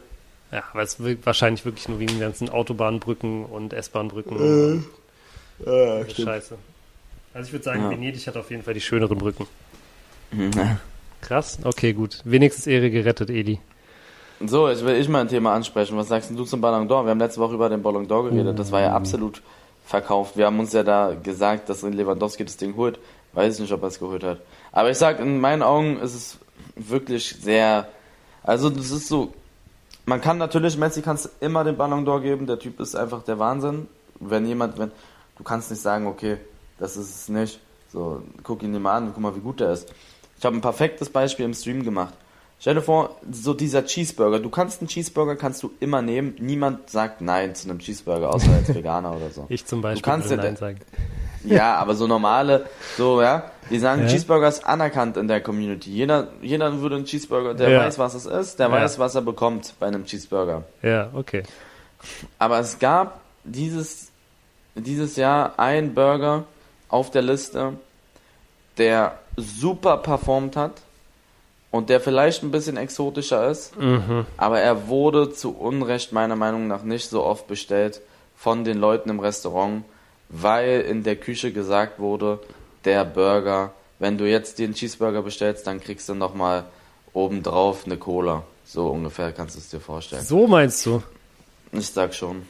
B: Ja, weil es wahrscheinlich wirklich nur wegen den ganzen Autobahnbrücken und S-Bahnbrücken. und
A: Ja,
B: Scheiße. Also ich würde sagen,
A: Ja.
B: Venedig hat auf jeden Fall die schöneren Brücken.
A: Mhm.
B: Krass, okay, gut. Wenigstens Ehre gerettet, Eli.
A: So, jetzt will ich mal ein Thema ansprechen. Was sagst du zum Ballon d'Or? Wir haben letzte Woche über den Ballon d'Or geredet. Das war ja absolut verkauft. Wir haben uns ja da gesagt, dass Lewandowski das Ding holt. Weiß ich nicht, ob er es geholt hat. Aber ich sag, in meinen Augen ist es wirklich sehr. Also das ist so. Man kann natürlich, Messi kannst du immer den Ballon d'Or geben, der Typ ist einfach der Wahnsinn. Wenn jemand, wenn, du kannst nicht sagen, okay, das ist es nicht. So, guck ihn dir mal an, guck mal, wie gut der ist. Ich habe ein perfektes Beispiel im Stream gemacht. Stell dir vor, so dieser Cheeseburger, du kannst einen Cheeseburger kannst du immer nehmen, niemand sagt nein zu einem Cheeseburger, außer als [laughs] Veganer oder so.
B: Ich zum Beispiel
A: Du kannst ja-
B: Nein sagen. [laughs]
A: Ja, aber so normale, so, ja, die sagen,
B: Ja.
A: Cheeseburger ist anerkannt in der Community. Jeder, jeder würde einen Cheeseburger, der
B: Ja.
A: weiß, was es ist, der
B: Ja.
A: weiß, was er bekommt bei einem Cheeseburger.
B: Ja, okay.
A: Aber es gab dieses, dieses Jahr einen Burger auf der Liste, der super performt hat und der vielleicht ein bisschen exotischer ist,
B: Mhm.
A: aber er wurde zu Unrecht meiner Meinung nach nicht so oft bestellt von den Leuten im Restaurant, weil in der Küche gesagt wurde, der Burger, wenn du jetzt den Cheeseburger bestellst, dann kriegst du nochmal obendrauf eine Cola. So ungefähr kannst du es dir vorstellen.
B: So meinst du?
A: Ich sag schon.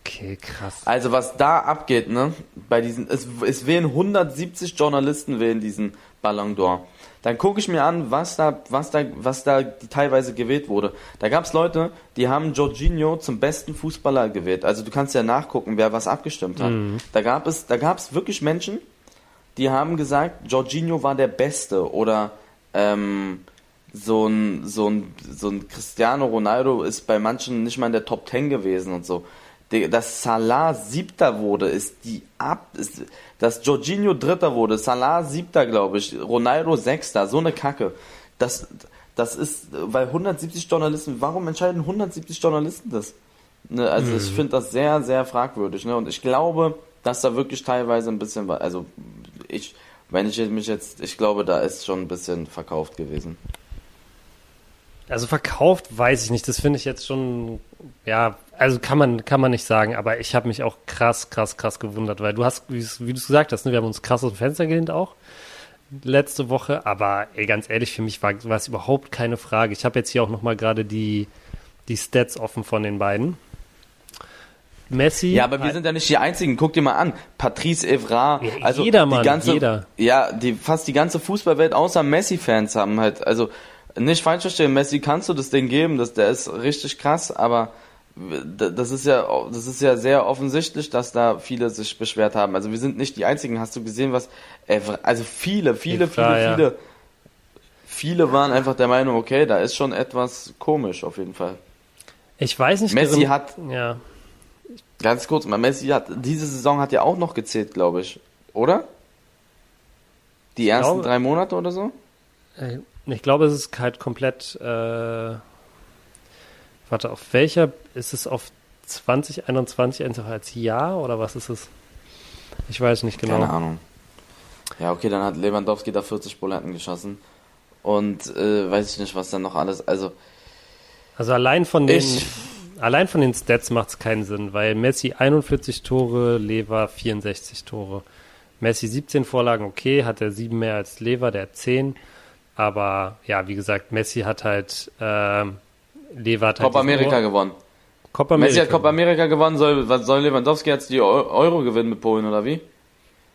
B: Okay, krass.
A: Also was da abgeht, ne, bei diesen, es, es wählen 170 Journalisten wählen diesen Ballon d'Or. Dann gucke ich mir an, was da, was da, was da teilweise gewählt wurde. Da gab es Leute, die haben Jorginho zum besten Fußballer gewählt. Also du kannst ja nachgucken, wer was abgestimmt hat. Da gab es, da gab es wirklich Menschen, die haben gesagt, Jorginho war der Beste oder ähm, so ein, so ein, so ein Cristiano Ronaldo ist bei manchen nicht mal in der Top 10 gewesen und so. Dass Salah siebter wurde, ist die ab, ist, dass Jorginho dritter wurde, Salah siebter, glaube ich, Ronaldo sechster, so eine Kacke. Das, das ist, weil 170 Journalisten, warum entscheiden 170 Journalisten das? Ne, also ich finde das sehr, sehr fragwürdig. Ne? Und ich glaube, dass da wirklich teilweise ein bisschen, also ich, wenn ich mich jetzt, ich glaube, da ist schon ein bisschen verkauft gewesen.
B: Also verkauft weiß ich nicht. Das finde ich jetzt schon, ja, also kann man, kann man nicht sagen, aber ich habe mich auch krass, krass, krass gewundert, weil du hast, wie du es gesagt hast, ne, wir haben uns krass aus dem Fenster gelehnt auch letzte Woche, aber ey, ganz ehrlich, für mich war, war es überhaupt keine Frage. Ich habe jetzt hier auch nochmal gerade die, die Stats offen von den beiden. Messi.
A: Ja, aber wir sind ja nicht die Einzigen. Guck dir mal an. Patrice Evra,
B: Ja,
A: also
B: jeder, Mann,
A: die ganze,
B: jeder.
A: ja, die fast die ganze Fußballwelt außer Messi-Fans haben halt, also nicht falsch verstehen, Messi kannst du das Ding geben, das, der ist richtig krass, aber das ist ja, das ist ja sehr offensichtlich, dass da viele sich beschwert haben. Also wir sind nicht die Einzigen. Hast du gesehen, was, Evra, also viele, viele,
B: Evra,
A: viele,
B: ja.
A: viele, viele waren einfach der Meinung, okay, da ist schon etwas komisch auf jeden Fall.
B: ich weiß nicht
A: Messi
B: genau-
A: hat-
B: ja,
A: Ganz kurz mal, Messi hat, diese Saison hat ja auch noch gezählt, glaube ich. Oder? Die ersten
B: glaube-
A: drei Monate oder so?
B: Äh, Ich glaube, es ist halt komplett. Äh, warte, auf welcher ist es auf 2021 einfach als Jahr oder was ist es? Ich weiß nicht genau.
A: Keine Ahnung. Ja, okay, dann hat Lewandowski da 40 Buletten geschossen. Und äh, weiß ich nicht, was dann noch alles. Also,
B: Also allein von den,
A: Ich-
B: allein von den Stats macht es keinen Sinn, weil Messi 41 Tore, Lever 64 Tore. Messi 17 Vorlagen, okay, hat er sieben mehr als Lever, der hat 10. Aber ja, wie gesagt, Messi hat halt ähm, Lever hat halt
A: Copa Amerika
B: Ohr-
A: gewonnen.
B: Copa
A: Messi hat
B: America.
A: Copa Amerika gewonnen, soll, soll Lewandowski jetzt die Eu- Euro gewinnen mit Polen oder wie?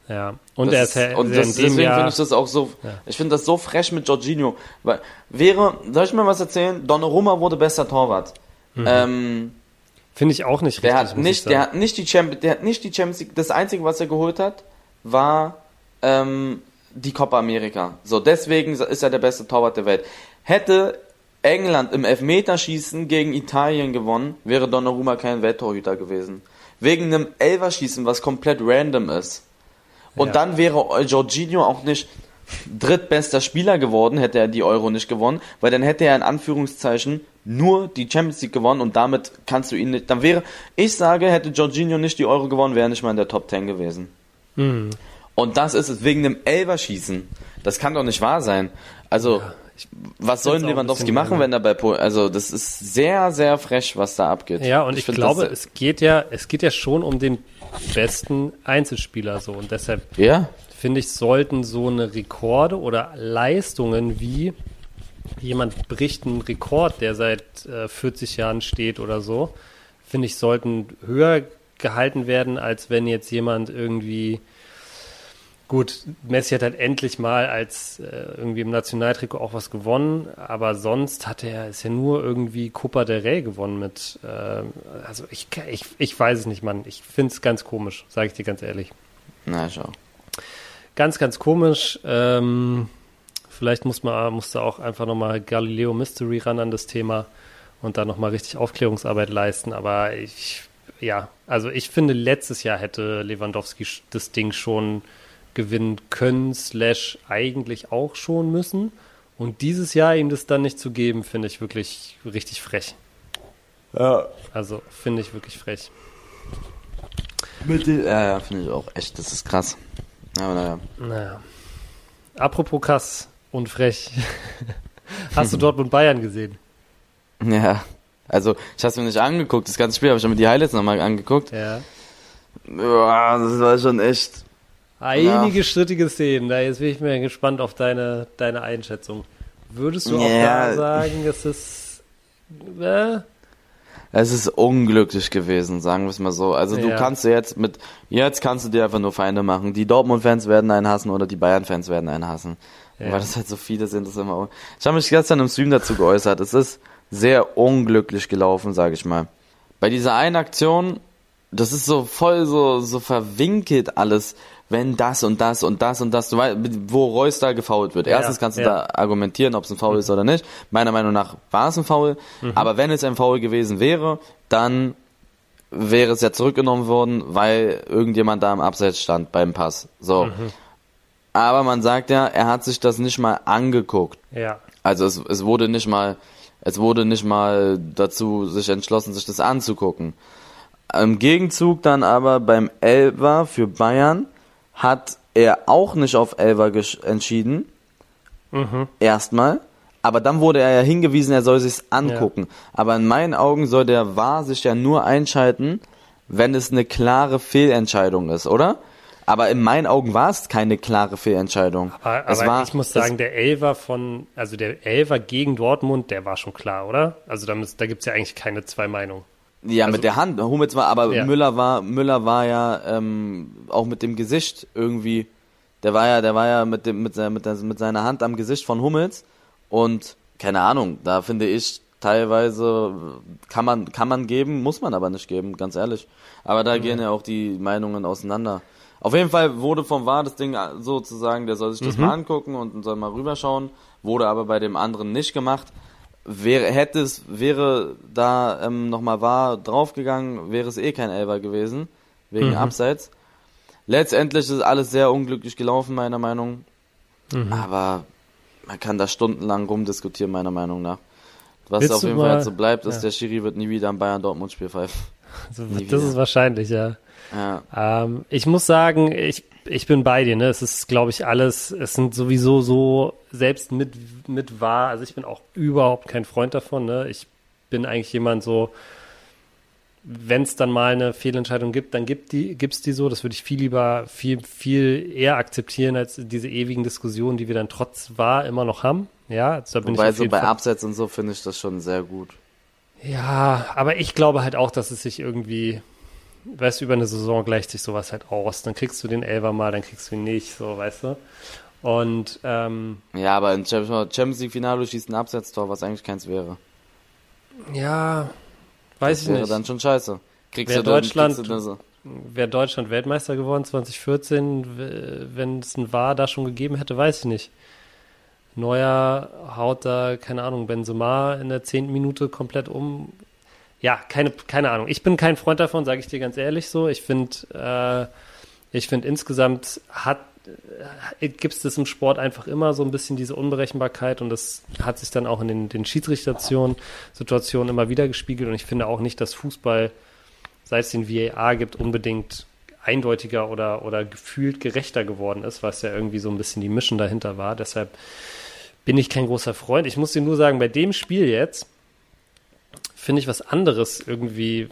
B: Ja, und
A: Das
B: er
A: ist, und das, deswegen
B: Jahr.
A: finde ich das auch so,
B: Ja.
A: ich finde das so frech mit Jorginho, weil, wäre, soll ich mal was erzählen? Donnarumma wurde bester Torwart. Ähm,
B: Finde ich auch nicht
A: Der
B: richtig.
A: hat
B: muss ich
A: nicht, der hat nicht die Champions, der hat nicht die Champions League. Das einzige, was er geholt hat, war ähm, die Copa America. So deswegen ist er der beste Torwart der Welt. Hätte England im Elfmeterschießen gegen Italien gewonnen, wäre Donnarumma kein Welttorhüter gewesen. Wegen einem Elverschießen, was komplett random ist. Und
B: Ja.
A: dann wäre Jorginho auch nicht drittbester Spieler geworden, hätte er die Euro nicht gewonnen, weil dann hätte er in Anführungszeichen nur die Champions League gewonnen und damit kannst du ihn nicht, dann wäre, ich sage, hätte Jorginho nicht die Euro gewonnen, wäre er nicht mal in der Top 10 gewesen.
B: Mhm.
A: Und das ist es wegen dem Elverschießen. Das kann doch nicht wahr sein. Also, was soll Lewandowski machen, wenn er bei Polen, also das ist sehr, sehr frech, was da abgeht.
B: Ja, und ich,
A: find
B: glaube, es geht ja, es geht ja schon um den besten Einzelspieler so. Und deshalb
A: ja,
B: finde ich, sollten so eine Rekorde oder Leistungen wie jemand bricht einen Rekord, der seit äh, 40 Jahren steht oder so, finde ich, sollten höher gehalten werden, als wenn jetzt jemand irgendwie Gut, Messi hat halt endlich mal als äh, irgendwie im Nationaltrikot auch was gewonnen, aber sonst hat er ist ja nur irgendwie Copa del Rey gewonnen mit. Äh, also ich, ich, ich weiß es nicht, Mann. Ich finde es ganz komisch, sage ich dir ganz ehrlich.
A: Na, schau.
B: Ganz, ganz komisch. Ähm, vielleicht muss man musste auch einfach nochmal Galileo Mystery ran an das Thema und da nochmal richtig Aufklärungsarbeit leisten. Aber ich, ja, also ich finde, letztes Jahr hätte Lewandowski das Ding schon gewinnen können, slash eigentlich auch schon müssen. Und dieses Jahr ihm das dann nicht zu geben, finde ich wirklich richtig frech.
A: Ja.
B: Also finde ich wirklich frech.
A: Mit den, ja, ja, finde ich auch echt, das ist krass. Aber naja.
B: Naja. Apropos krass und frech. [laughs] Hast du [laughs] Dortmund Bayern gesehen?
A: Ja. Also, ich habe es mir nicht angeguckt. Das ganze Spiel habe ich mir die Highlights nochmal angeguckt.
B: Ja.
A: Ja, das war schon echt.
B: Einige ja. strittige Szenen. Da jetzt bin ich mir gespannt auf deine, deine Einschätzung. Würdest du auch
A: Ja.
B: da sagen, es ist. Äh,
A: Es ist unglücklich gewesen, sagen wir es mal so. Also du
B: Ja.
A: kannst dir jetzt mit, jetzt kannst du dir einfach nur Feinde machen. Die Dortmund-Fans werden einen hassen oder die Bayern-Fans werden einen hassen.
B: Ja.
A: Weil das halt so viele sind, das immer. Ich habe mich gestern im Stream dazu geäußert. Es ist sehr unglücklich gelaufen, sage ich mal. Bei dieser einen Aktion, das ist so voll so so verwinkelt alles, wenn das und das und das und das, du weißt, wo Reus da gefoult wird.
B: Ja,
A: Erstens kannst du
B: ja.
A: da argumentieren, ob es ein Foul ist oder nicht. Meiner Meinung nach war es ein Foul, aber wenn es ein Foul gewesen wäre, dann wäre es ja zurückgenommen worden, weil irgendjemand da im Abseits stand beim Pass. So. Aber man sagt ja, er hat sich das nicht mal angeguckt.
B: ja.
A: Also es, es wurde nicht mal, es wurde nicht mal dazu sich entschlossen, sich das anzugucken. Im Gegenzug dann aber beim Elfer für Bayern hat er auch nicht auf gesch- entschieden.
B: Mhm.
A: Erstmal. Aber dann wurde er ja hingewiesen, er soll sich's angucken. Aber in meinen Augen soll der VAR sich ja nur einschalten, wenn es eine klare Fehlentscheidung ist, oder? Aber in meinen Augen war es keine klare Fehlentscheidung.
B: Aber,
A: es
B: aber
A: war,
B: ich muss
A: es-
B: sagen, der Elfer von, also der Elfer gegen Dortmund, der war schon klar, oder? Also da, da gibt's ja eigentlich keine zwei Meinungen.
A: Ja,
B: Also-
A: mit der Hand. Hummels war, aber
B: Ja.
A: Müller war, Müller war ja ähm, auch mit dem Gesicht irgendwie. Der war ja, der war ja mit dem, mit, seiner, mit, der, mit seiner Hand am Gesicht von Hummels und keine Ahnung. Da finde ich teilweise kann man kann man geben, muss man aber nicht geben, ganz ehrlich. Aber da gehen ja auch die Meinungen auseinander. Auf jeden Fall wurde vom VAR das Ding sozusagen, der soll sich das mal angucken und soll mal rüberschauen. Wurde aber bei dem anderen nicht gemacht wäre, hätte es, wäre da ähm, nochmal war draufgegangen, wäre es eh kein Elfer gewesen, wegen
B: Mhm.
A: Abseits. Letztendlich ist alles sehr unglücklich gelaufen, meiner Meinung.
B: Mhm.
A: Aber man kann da stundenlang rumdiskutieren, meiner Meinung nach. Was
B: Willst
A: auf jeden
B: mal-
A: Fall so bleibt, ist,
B: ja.
A: der Schiri wird nie wieder am Bayern-Dortmund-Spiel pfeifen. [laughs]
B: Also, das
A: wieder.
B: ist wahrscheinlich, ja.
A: Ja.
B: Ähm, ich muss sagen, ich, ich bin bei dir, ne? Es ist, glaube ich, alles, es sind sowieso so, selbst mit, mit wahr, also ich bin auch überhaupt kein Freund davon, ne? Ich bin eigentlich jemand so, wenn es dann mal eine Fehlentscheidung gibt, dann gibt die, gibt's die so. Das würde ich viel lieber, viel, viel eher akzeptieren als diese ewigen Diskussionen, die wir dann trotz wahr immer noch haben. Ja, also da bin
A: Wobei
B: ich
A: so bei
B: Fall.
A: Abseits und so finde ich das schon sehr gut.
B: Ja, aber ich glaube halt auch, dass es sich irgendwie, weißt du, über eine Saison gleicht sich sowas halt aus. Dann kriegst du den Elfer mal, dann kriegst du ihn nicht, so, weißt du. Und ähm,
A: Ja, aber im Champions League-Finale schießt ein Absetztor, was eigentlich keins wäre.
B: ja, weiß
A: Das
B: ich
A: wäre
B: nicht.
A: dann schon scheiße. Kriegst
B: Wer
A: du dann,
B: Deutschland-
A: kriegst du dann.
B: Wäre Deutschland Weltmeister geworden 2014, w- wenn es ein War da schon gegeben hätte, weiß ich nicht. Neuer haut da, keine Ahnung, Benzema in der zehnten Minute komplett um. Ja, keine, keine Ahnung. Ich bin kein Freund davon, sage ich dir ganz ehrlich so. Ich finde, äh, ich finde insgesamt hat äh, gibt es das im Sport einfach immer so ein bisschen diese Unberechenbarkeit und das hat sich dann auch in den, den Schiedsrichterstationen Situationen immer wieder gespiegelt und ich finde auch nicht, dass Fußball seit es den VAR gibt, unbedingt eindeutiger oder, oder gefühlt gerechter geworden ist, was ja irgendwie so ein bisschen die Mission dahinter war. Deshalb bin ich kein großer Freund. Ich muss dir nur sagen, bei dem Spiel jetzt finde ich was anderes irgendwie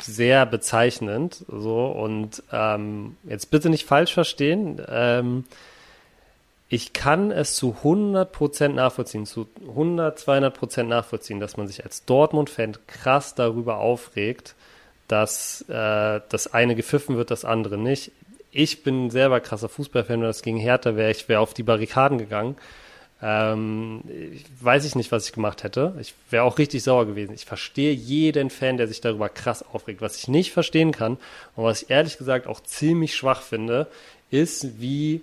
B: sehr bezeichnend. So und ähm, jetzt bitte nicht falsch verstehen. Ähm, ich kann es zu 100% nachvollziehen, zu 100, 200% nachvollziehen, dass man sich als Dortmund-Fan krass darüber aufregt, dass äh, das eine gepfiffen wird, das andere nicht. ich bin selber krasser Fußballfan, wenn das gegen Hertha wäre, ich wäre auf die Barrikaden gegangen. Ähm, weiß ich nicht, was ich gemacht hätte. Ich wäre auch richtig sauer gewesen. Ich verstehe jeden Fan, der sich darüber krass aufregt. Was ich nicht verstehen kann und was ich ehrlich gesagt auch ziemlich schwach finde, ist, wie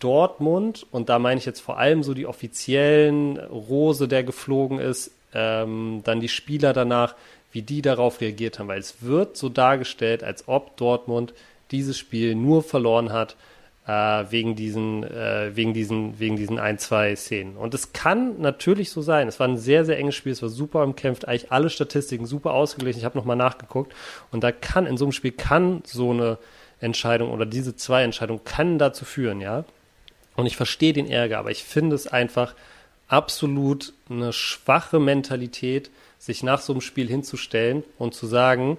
B: Dortmund, und da meine ich jetzt vor allem so die offiziellen Rose, der geflogen ist, ähm, dann die Spieler danach, wie die darauf reagiert haben, weil es wird so dargestellt, als ob Dortmund dieses Spiel nur verloren hat wegen diesen, äh, wegen diesen, wegen diesen ein, zwei Szenen. Und es kann natürlich so sein. Es war ein sehr, sehr enges Spiel, es war super umkämpft, eigentlich alle Statistiken super ausgeglichen. Ich habe nochmal nachgeguckt und da kann in so einem Spiel kann so eine Entscheidung oder diese zwei Entscheidungen kann dazu führen, ja. Und ich verstehe den Ärger, aber ich finde es einfach absolut eine schwache Mentalität, sich nach so einem Spiel hinzustellen und zu sagen,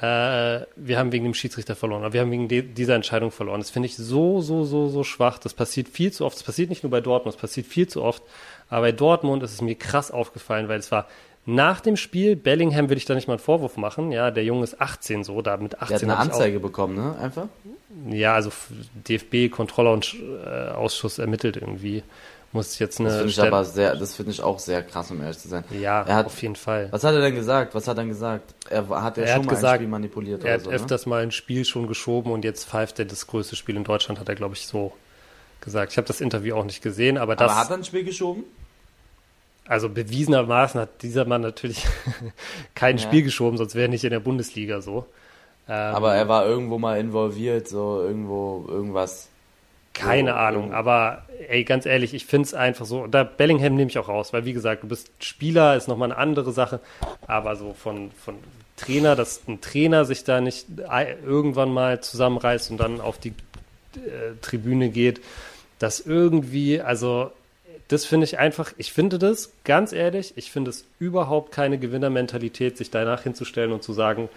B: äh, wir haben wegen dem Schiedsrichter verloren oder wir haben wegen dieser Entscheidung verloren. Das finde ich so, so, so, so schwach. Das passiert viel zu oft. Das passiert nicht nur bei Dortmund, das passiert viel zu oft. Aber bei Dortmund ist es mir krass aufgefallen, weil es war nach dem Spiel, Bellingham würde ich da nicht mal einen Vorwurf machen, ja, der Junge ist 18 so, da mit 18
A: Der hat eine Anzeige bekommen, ne, einfach?
B: Ja, also DFB, Kontrollausschuss ermittelt irgendwie muss jetzt eine.
A: Das finde ich aber sehr, das finde ich auch sehr krass, um ehrlich zu sein.
B: Ja, hat, auf jeden Fall.
A: Was hat er denn gesagt? Was hat er denn gesagt? Er hat ja
B: er
A: schon
B: mal gesagt, ein Spiel
A: manipuliert
B: Er hat
A: so,
B: ne? öfters ne? mal ein Spiel schon geschoben und jetzt pfeift er das größte Spiel in Deutschland, hat er, glaube ich, so gesagt. Ich habe das Interview auch nicht gesehen, aber das.
A: Aber hat er ein Spiel geschoben?
B: Also bewiesenermaßen hat dieser Mann natürlich [laughs] kein ja. Spiel geschoben, sonst wäre er nicht in der Bundesliga so.
A: Ähm, aber er war irgendwo mal involviert, so irgendwo irgendwas.
B: Keine so, Ahnung, aber ey, ganz ehrlich, ich finde es einfach so, da Bellingham nehme ich auch raus, weil wie gesagt, du bist Spieler, ist nochmal eine andere Sache, aber so von, von Trainer, dass ein Trainer sich da nicht irgendwann mal zusammenreißt und dann auf die äh, Tribüne geht, dass irgendwie, also das finde ich einfach, ich finde das, ganz ehrlich, ich finde es überhaupt keine Gewinnermentalität, sich danach hinzustellen und zu sagen,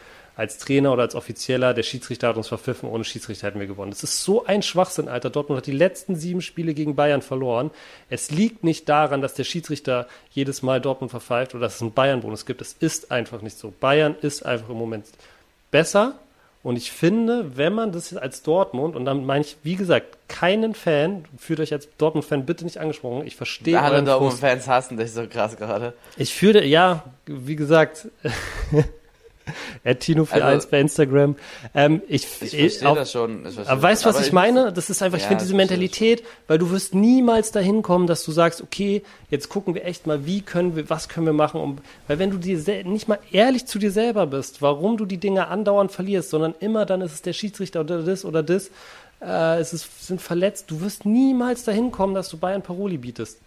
B: als Trainer oder als Offizieller, der Schiedsrichter hat uns verpfiffen, ohne Schiedsrichter hätten wir gewonnen. Das ist so ein Schwachsinn, Alter. Dortmund hat die letzten sieben Spiele gegen Bayern verloren. Es liegt nicht daran, dass der Schiedsrichter jedes Mal Dortmund verpfeift oder dass es einen Bayern-Bonus gibt. Es ist einfach nicht so. Bayern ist einfach im Moment besser. Und ich finde, wenn man das als Dortmund, und damit meine ich, wie gesagt, keinen Fan, fühlt euch als Dortmund-Fan bitte nicht angesprochen, ich verstehe
A: Alle Dortmund-Fans hassen dich so krass gerade.
B: Ich fühle, ja, wie gesagt, [laughs] [laughs] Tino41 also, bei Instagram. Ähm, ich
A: ich verstehe das schon. Ich
B: aber weißt du, was ich, ich meine? Das ist einfach, ja, ich finde diese Mentalität, weil du wirst niemals dahin kommen, dass du sagst, okay, jetzt gucken wir echt mal, wie können wir, was können wir machen, um, weil wenn du dir nicht mal ehrlich zu dir selber bist, warum du die Dinge andauernd verlierst, sondern immer dann ist es der Schiedsrichter oder das oder das, äh, es ist, sind verletzt, du wirst niemals dahin kommen, dass du Bayern Paroli bietest.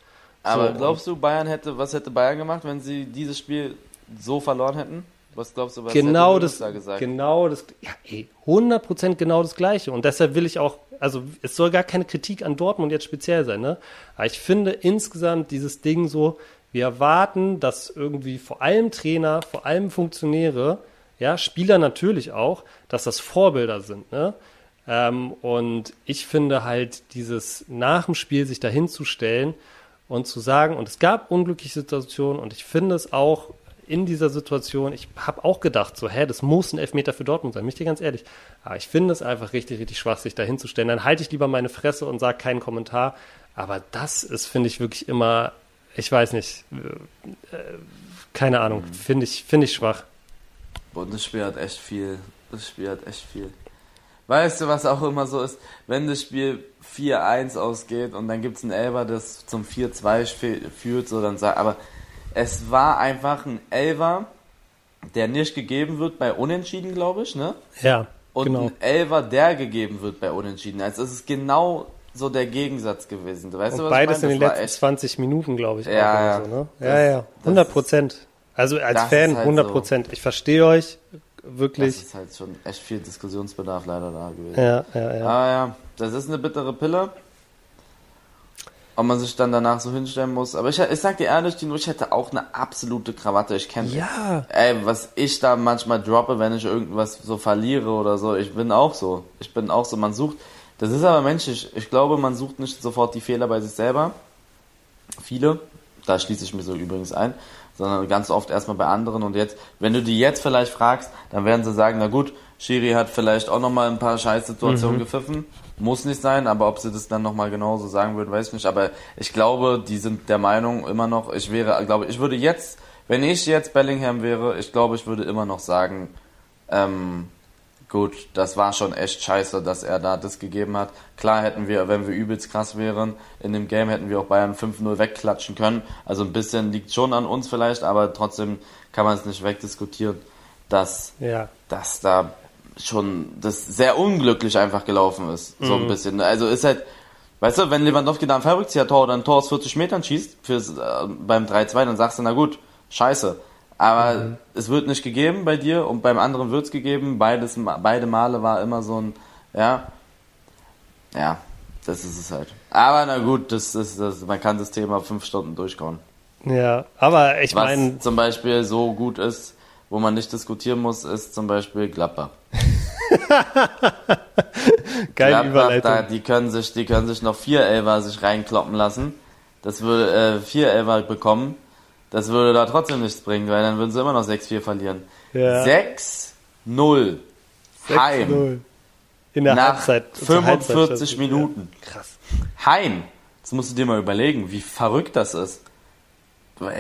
A: Aber so, glaubst du, Bayern hätte, was hätte Bayern gemacht, wenn sie dieses Spiel so verloren hätten? Was glaubst du, was
B: genau das, da gesagt? Genau das, ja, ey, 100% genau das Gleiche. Und deshalb will ich auch, also es soll gar keine Kritik an Dortmund jetzt speziell sein, ne? Aber ich finde insgesamt dieses Ding so, wir erwarten, dass irgendwie vor allem Trainer, vor allem Funktionäre, ja, Spieler natürlich auch, dass das Vorbilder sind, ne? Ähm, und ich finde halt dieses nach dem Spiel sich dahinzustellen und zu sagen, und es gab unglückliche Situationen und ich finde es auch in dieser Situation, ich habe auch gedacht, so, hä, das muss ein Elfmeter für Dortmund sein, bin ich dir ganz ehrlich. Aber ich finde es einfach richtig, richtig schwach, sich da hinzustellen. Dann halte ich lieber meine Fresse und sage keinen Kommentar. Aber das ist, finde ich, wirklich immer, ich weiß nicht, äh, keine Ahnung, mhm. finde ich, finde ich schwach.
A: Boah, das Spiel hat echt viel, das Spiel hat echt viel. Weißt du, was auch immer so ist, wenn das Spiel 4-1 ausgeht und dann gibt es einen Elber, das zum 4-2 führt, so dann sagt, aber es war einfach ein Elver, der nicht gegeben wird bei Unentschieden, glaube ich, ne?
B: Ja.
A: Und genau. ein Elver, der gegeben wird bei Unentschieden. Also es ist genau so der Gegensatz gewesen. Weißt
B: und
A: du,
B: beides in den letzten echt... 20 Minuten, glaube ich.
A: Ja,
B: ja. So, ne? ja, ja. 100 Prozent. Also als Fan halt 100 Prozent. So. Ich verstehe euch wirklich.
A: Das ist halt schon echt viel Diskussionsbedarf leider da gewesen.
B: Ja, ja, ja.
A: Aber ja, das ist eine bittere Pille ob man sich dann danach so hinstellen muss. Aber ich, ich sag dir ehrlich, Dino, ich hätte auch eine absolute Krawatte. Ich kenne,
B: ja.
A: ey, was ich da manchmal droppe, wenn ich irgendwas so verliere oder so. Ich bin auch so. Ich bin auch so. Man sucht, das ist aber menschlich. Ich glaube, man sucht nicht sofort die Fehler bei sich selber. Viele, da schließe ich mir so übrigens ein. sondern ganz oft erstmal bei anderen. Und jetzt, wenn du die jetzt vielleicht fragst, dann werden sie sagen, na gut, Schiri hat vielleicht auch nochmal ein paar Scheißsituationen
B: Mhm.
A: gepfiffen. Muss nicht sein, aber ob sie das dann nochmal genauso sagen würden, weiß ich nicht. Aber ich glaube, die sind der Meinung immer noch, ich wäre, glaube ich, würde jetzt, wenn ich jetzt Bellingham wäre, ich glaube, ich würde immer noch sagen, ähm, gut, das war schon echt scheiße, dass er da das gegeben hat. Klar hätten wir, wenn wir übelst krass wären, in dem Game hätten wir auch Bayern 5-0 wegklatschen können. Also ein bisschen liegt schon an uns vielleicht, aber trotzdem kann man es nicht wegdiskutieren, dass,
B: Ja.
A: dass da schon das sehr unglücklich einfach gelaufen ist. So ein bisschen. Also ist halt, weißt du, wenn Lewandowski da ein Fallrückzieher-Tor oder ein Tor aus 40 Metern schießt fürs, äh, beim 3-2, dann sagst du, na gut, scheiße. Aber es wird nicht gegeben bei dir und beim anderen wird's gegeben. Beides, beide Male war immer so ein, ja, ja, das ist es halt. Aber na gut, das ist, das, man kann das Thema fünf Stunden durchkauen.
B: Ja, aber ich meine,
A: zum Beispiel so gut ist, wo man nicht diskutieren muss, ist zum Beispiel Gladbach. [laughs]
B: geile
A: Gladbach, da,
B: Überleitung.
A: die können sich, die können sich noch vier Elfer sich reinkloppen lassen. Das würde, äh, vier Elfer bekommen. Das würde da trotzdem nichts bringen, weil dann würden sie immer noch 6-4 verlieren.
B: Ja.
A: 6-0. Heim.
B: 6-0. In der
A: Nach
B: Halbzeit. zur
A: 45
B: Halbzeitstadt.
A: Minuten.
B: Ja, krass.
A: Heim. Das musst du dir mal überlegen, wie verrückt das ist.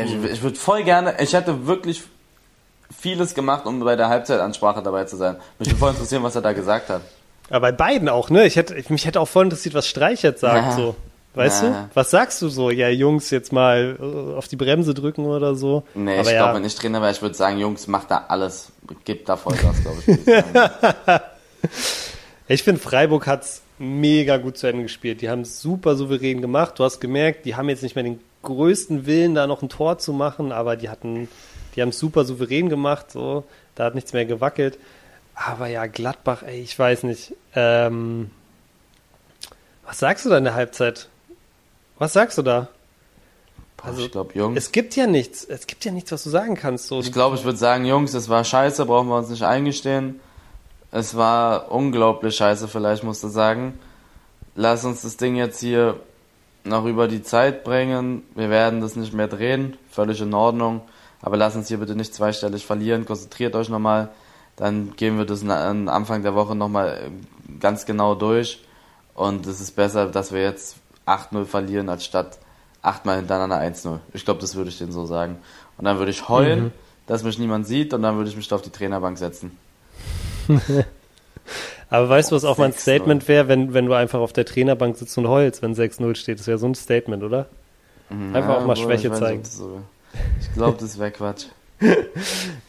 A: Ich, ich würde voll gerne, ich hätte wirklich vieles gemacht, um bei der Halbzeitansprache dabei zu sein. Mich würde voll interessieren, was er da gesagt hat.
B: Aber bei beiden auch, ne? Ich hätte, ich, mich hätte auch voll interessiert, was Streich jetzt sagt,
A: Ja.
B: so. Weißt
A: Ja.
B: du? Was sagst du so? Ja, Jungs, jetzt mal äh, auf die Bremse drücken oder so.
A: Nee,
B: Aber
A: ich
B: ja,
A: glaube, wenn ich Trainer wäre, ich würde sagen, Jungs, macht da alles. Gebt da Vollgas, glaube ich. ich [laughs]
B: finde, Freiburg hat's mega gut zu Ende gespielt. Die haben es super souverän gemacht. Du hast gemerkt, die haben jetzt nicht mehr den größten Willen, da noch ein Tor zu machen, aber die hatten, die haben es super souverän gemacht. So, da hat nichts mehr gewackelt. Aber ja, Gladbach, ey, ich weiß nicht. Ähm, was sagst du da in der Halbzeit? Was sagst du da?
A: Boah,
B: Also,
A: ich glaube, Jungs.
B: Es gibt ja nichts. Es gibt ja nichts, was du sagen kannst. So,
A: Ich glaube, ich würde sagen, Jungs, es war scheiße, brauchen wir uns nicht eingestehen. Es war unglaublich scheiße, vielleicht musst du sagen. Lass uns das Ding jetzt hier noch über die Zeit bringen. Wir werden das nicht mehr drehen, völlig in Ordnung. Aber lass uns hier bitte nicht zweistellig verlieren. Konzentriert euch nochmal. Dann gehen wir das am Anfang der Woche nochmal ganz genau durch. Und es ist besser, dass wir jetzt 8-0 verlieren, als statt achtmal hintereinander 1-0. Ich glaube, das würde ich denen so sagen. Und dann würde ich heulen, dass mich niemand sieht und dann würde ich mich da auf die Trainerbank setzen. [laughs]
B: Aber weißt du, was auch mal ein
A: 6-0.
B: Statement wäre, wenn, wenn du einfach auf der Trainerbank sitzt und heulst, wenn 6-0 steht? Das wäre so ein Statement, oder? Einfach auch mal Schwäche
A: nicht,
B: zeigen.
A: das so- Ich glaube, das wäre Quatsch. [laughs]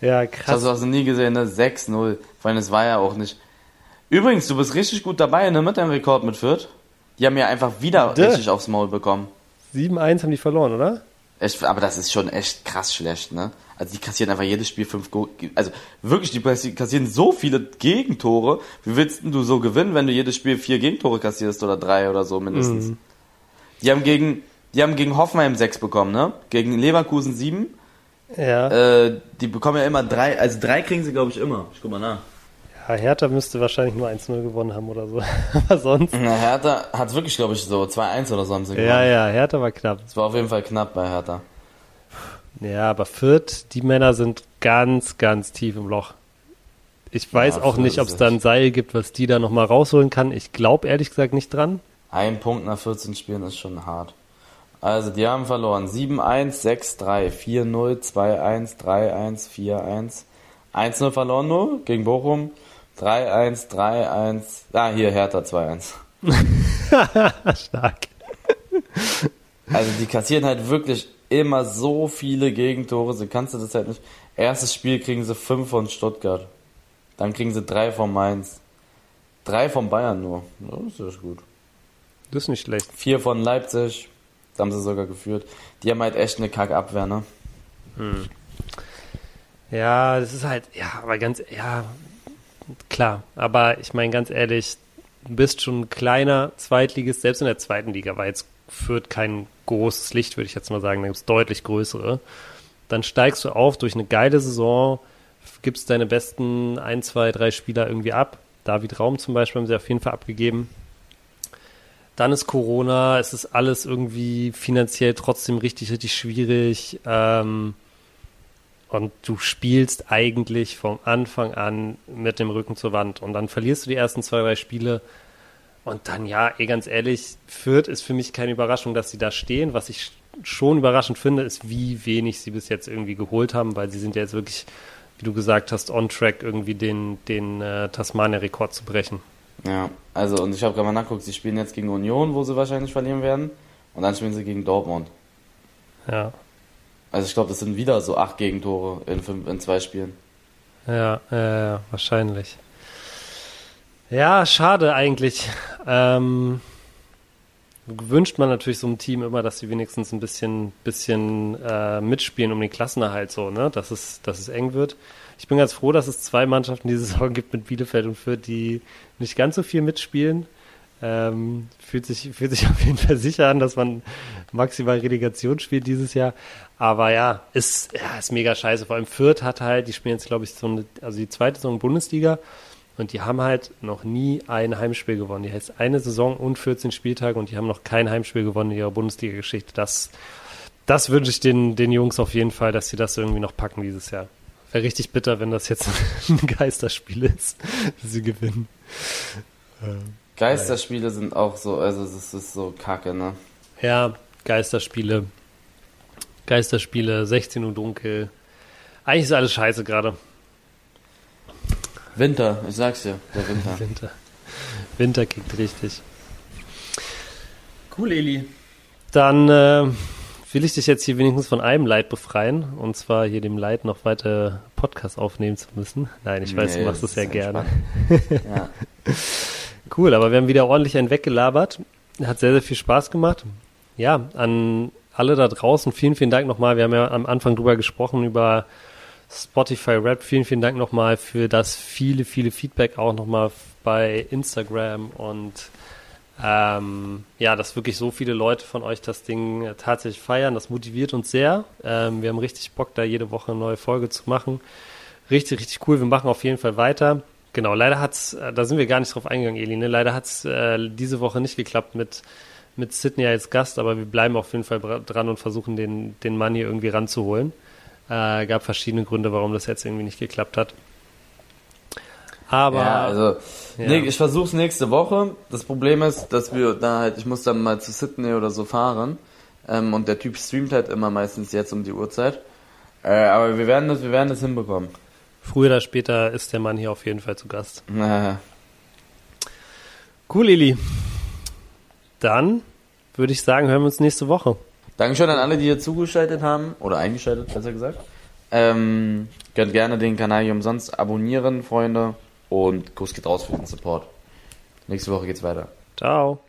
B: Ja,
A: Ich
B: krass.
A: habe also nie gesehen, ne? 6-0. Vor allem, es war ja auch nicht. Übrigens, du bist richtig gut dabei, ne? Mit deinem Rekord mit Fürth. Die haben ja einfach wieder
B: Dö.
A: richtig aufs Maul bekommen.
B: 7-1 haben die verloren, oder?
A: Echt, aber das ist schon echt krass schlecht, ne? Also die kassieren einfach jedes Spiel fünf Go Also wirklich, die kassieren so viele Gegentore. Wie willst denn du so gewinnen, wenn du jedes Spiel vier Gegentore kassierst oder drei oder so mindestens?
B: Mhm.
A: Die haben gegen, die haben gegen Hoffenheim sechs bekommen, ne? Gegen Leverkusen sieben.
B: Ja.
A: Äh, die bekommen ja immer drei, also drei kriegen sie glaube ich immer. Ich guck mal nach.
B: ja. Hertha müsste wahrscheinlich nur 1-0 gewonnen haben oder so. [laughs] Aber sonst.
A: Na, Hertha hat wirklich glaube ich so 2-1 oder so haben sie gewonnen.
B: Ja, ja, Hertha war knapp.
A: Es war auf jeden Fall knapp bei Hertha.
B: Ja, aber Fürth, die Männer sind ganz, ganz tief im Loch. Ich weiß
A: Ja,
B: auch nicht, ob es da ein Seil gibt, was die da nochmal rausholen kann. Ich glaube ehrlich gesagt nicht dran.
A: Ein Punkt nach 14 Spielen ist schon hart. Also, die haben verloren. 7-1, 6-3, 4-0, 2-1, 3-1, 4-1. 1-0 verloren nur gegen Bochum. 3-1, 3-1. Ah, hier Hertha 2-1. [laughs]
B: Stark.
A: Also, die kassieren halt wirklich immer so viele Gegentore. So kannst du das halt nicht. Erstes Spiel kriegen sie 5 von Stuttgart. Dann kriegen sie 3 von Mainz. 3 von Bayern nur. Das ist gut.
B: Das ist nicht schlecht.
A: Vier von Leipzig. Da haben sie sogar geführt. Die haben halt echt eine Kackabwehr, ne?
B: Ja, das ist halt, ja, aber ganz, ja, klar. Aber ich meine ganz ehrlich, du bist schon ein kleiner Zweitligist, selbst in der zweiten Liga war jetzt Fürth kein großes Licht, würde ich jetzt mal sagen. Da gibt es deutlich größere. Dann steigst du auf durch eine geile Saison, gibst deine besten ein, zwei, drei Spieler irgendwie ab. David Raum zum Beispiel haben sie auf jeden Fall abgegeben. Dann ist Corona, es ist alles irgendwie finanziell trotzdem richtig, richtig schwierig. Ähm, und du spielst eigentlich vom Anfang an mit dem Rücken zur Wand und dann verlierst du die ersten zwei, drei Spiele und dann, ja, eh ganz ehrlich, Fürth ist für mich keine Überraschung, dass sie da stehen. Was ich schon überraschend finde, ist, wie wenig sie bis jetzt irgendwie geholt haben, weil sie sind ja jetzt wirklich, wie du gesagt hast, on track, irgendwie den, den äh, Tasmania-Rekord zu brechen.
A: Ja, also und ich habe gerade mal nachgeguckt, sie spielen jetzt gegen Union, wo sie wahrscheinlich verlieren werden. Und dann spielen sie gegen Dortmund.
B: Ja.
A: Also ich glaube, das sind wieder so acht Gegentore in, fünf, in zwei Spielen.
B: Ja, äh, wahrscheinlich. Ja, schade eigentlich. Ähm, wünscht man natürlich so einem Team immer, dass sie wenigstens ein bisschen, bisschen äh, mitspielen um den Klassenerhalt so, ne? Dass es, dass es eng wird. Ich bin ganz froh, dass es zwei Mannschaften diese Saison gibt mit Bielefeld und Fürth, die nicht ganz so viel mitspielen. Ähm, fühlt, sich, fühlt sich [laughs] auf jeden Fall sicher an, dass man maximal Relegation spielt dieses Jahr. Aber ja, ist, ja, ist mega scheiße. Vor allem Fürth hat halt, die spielen jetzt, glaube ich, so eine, also die zweite Saison Bundesliga und die haben halt noch nie ein Heimspiel gewonnen. Die heißt eine Saison und 14 Spieltage und die haben noch kein Heimspiel gewonnen in ihrer Bundesliga-Geschichte. Das, das wünsche ich den, den Jungs auf jeden Fall, dass sie das irgendwie noch packen dieses Jahr. Wäre richtig bitter, wenn das jetzt [laughs] ein Geisterspiel ist, dass sie gewinnen.
A: Geisterspiele sind auch so, also es ist so kacke, ne?
B: Ja, Geisterspiele. Geisterspiele, 16 Uhr dunkel. Eigentlich ist alles scheiße gerade.
A: Winter, ich sag's dir, der Winter. [laughs]
B: Winter. Winter kickt richtig. Cool, Eli. Dann äh, will ich dich jetzt hier wenigstens von einem Leid befreien. Und zwar hier dem Leid, noch weiter Podcast aufnehmen zu müssen. Nein, ich weiß,
A: Nee,
B: du machst es ja gerne.
A: ja. [laughs]
B: Cool, aber wir haben wieder ordentlich einen weggelabert. Hat sehr, sehr viel Spaß gemacht. Ja, an alle da draußen, vielen, vielen Dank nochmal. Wir haben ja am Anfang drüber gesprochen, über Spotify Rap. Vielen, vielen Dank nochmal für das viele, viele Feedback auch nochmal bei Instagram und ähm, ja, dass wirklich so viele Leute von euch das Ding äh, tatsächlich feiern. Das motiviert uns sehr. Ähm, wir haben richtig Bock, da jede Woche eine neue Folge zu machen. Richtig, richtig cool. Wir machen auf jeden Fall weiter. Genau, leider hat's, äh, da sind wir gar nicht drauf eingegangen, Eli, ne? Leider hat's äh, diese Woche nicht geklappt mit, mit Sydney als Gast, aber wir bleiben auf jeden Fall dran und versuchen, den, den Mann hier irgendwie ranzuholen. Äh, gab verschiedene Gründe, warum das jetzt irgendwie nicht geklappt hat. Aber
A: ja, also
B: ja.
A: nee, ich versuch's nächste Woche. Das Problem ist, dass wir da halt, ich muss dann mal zu Sydney oder so fahren. Ähm, und der Typ streamt halt immer meistens jetzt um die Uhrzeit. Äh, aber wir werden das, wir werden das hinbekommen.
B: früher oder später ist der Mann hier auf jeden Fall zu Gast. [laughs]
A: Äh,
B: Cool, Eli. Dann würde ich sagen, hören wir uns nächste Woche.
A: Dankeschön an alle, die hier zugeschaltet haben. Oder eingeschaltet, besser gesagt. Ähm, könnt gerne den Kanal hier umsonst abonnieren, Freunde. Und Kuss geht raus für den Support. Nächste Woche geht's weiter.
B: Ciao.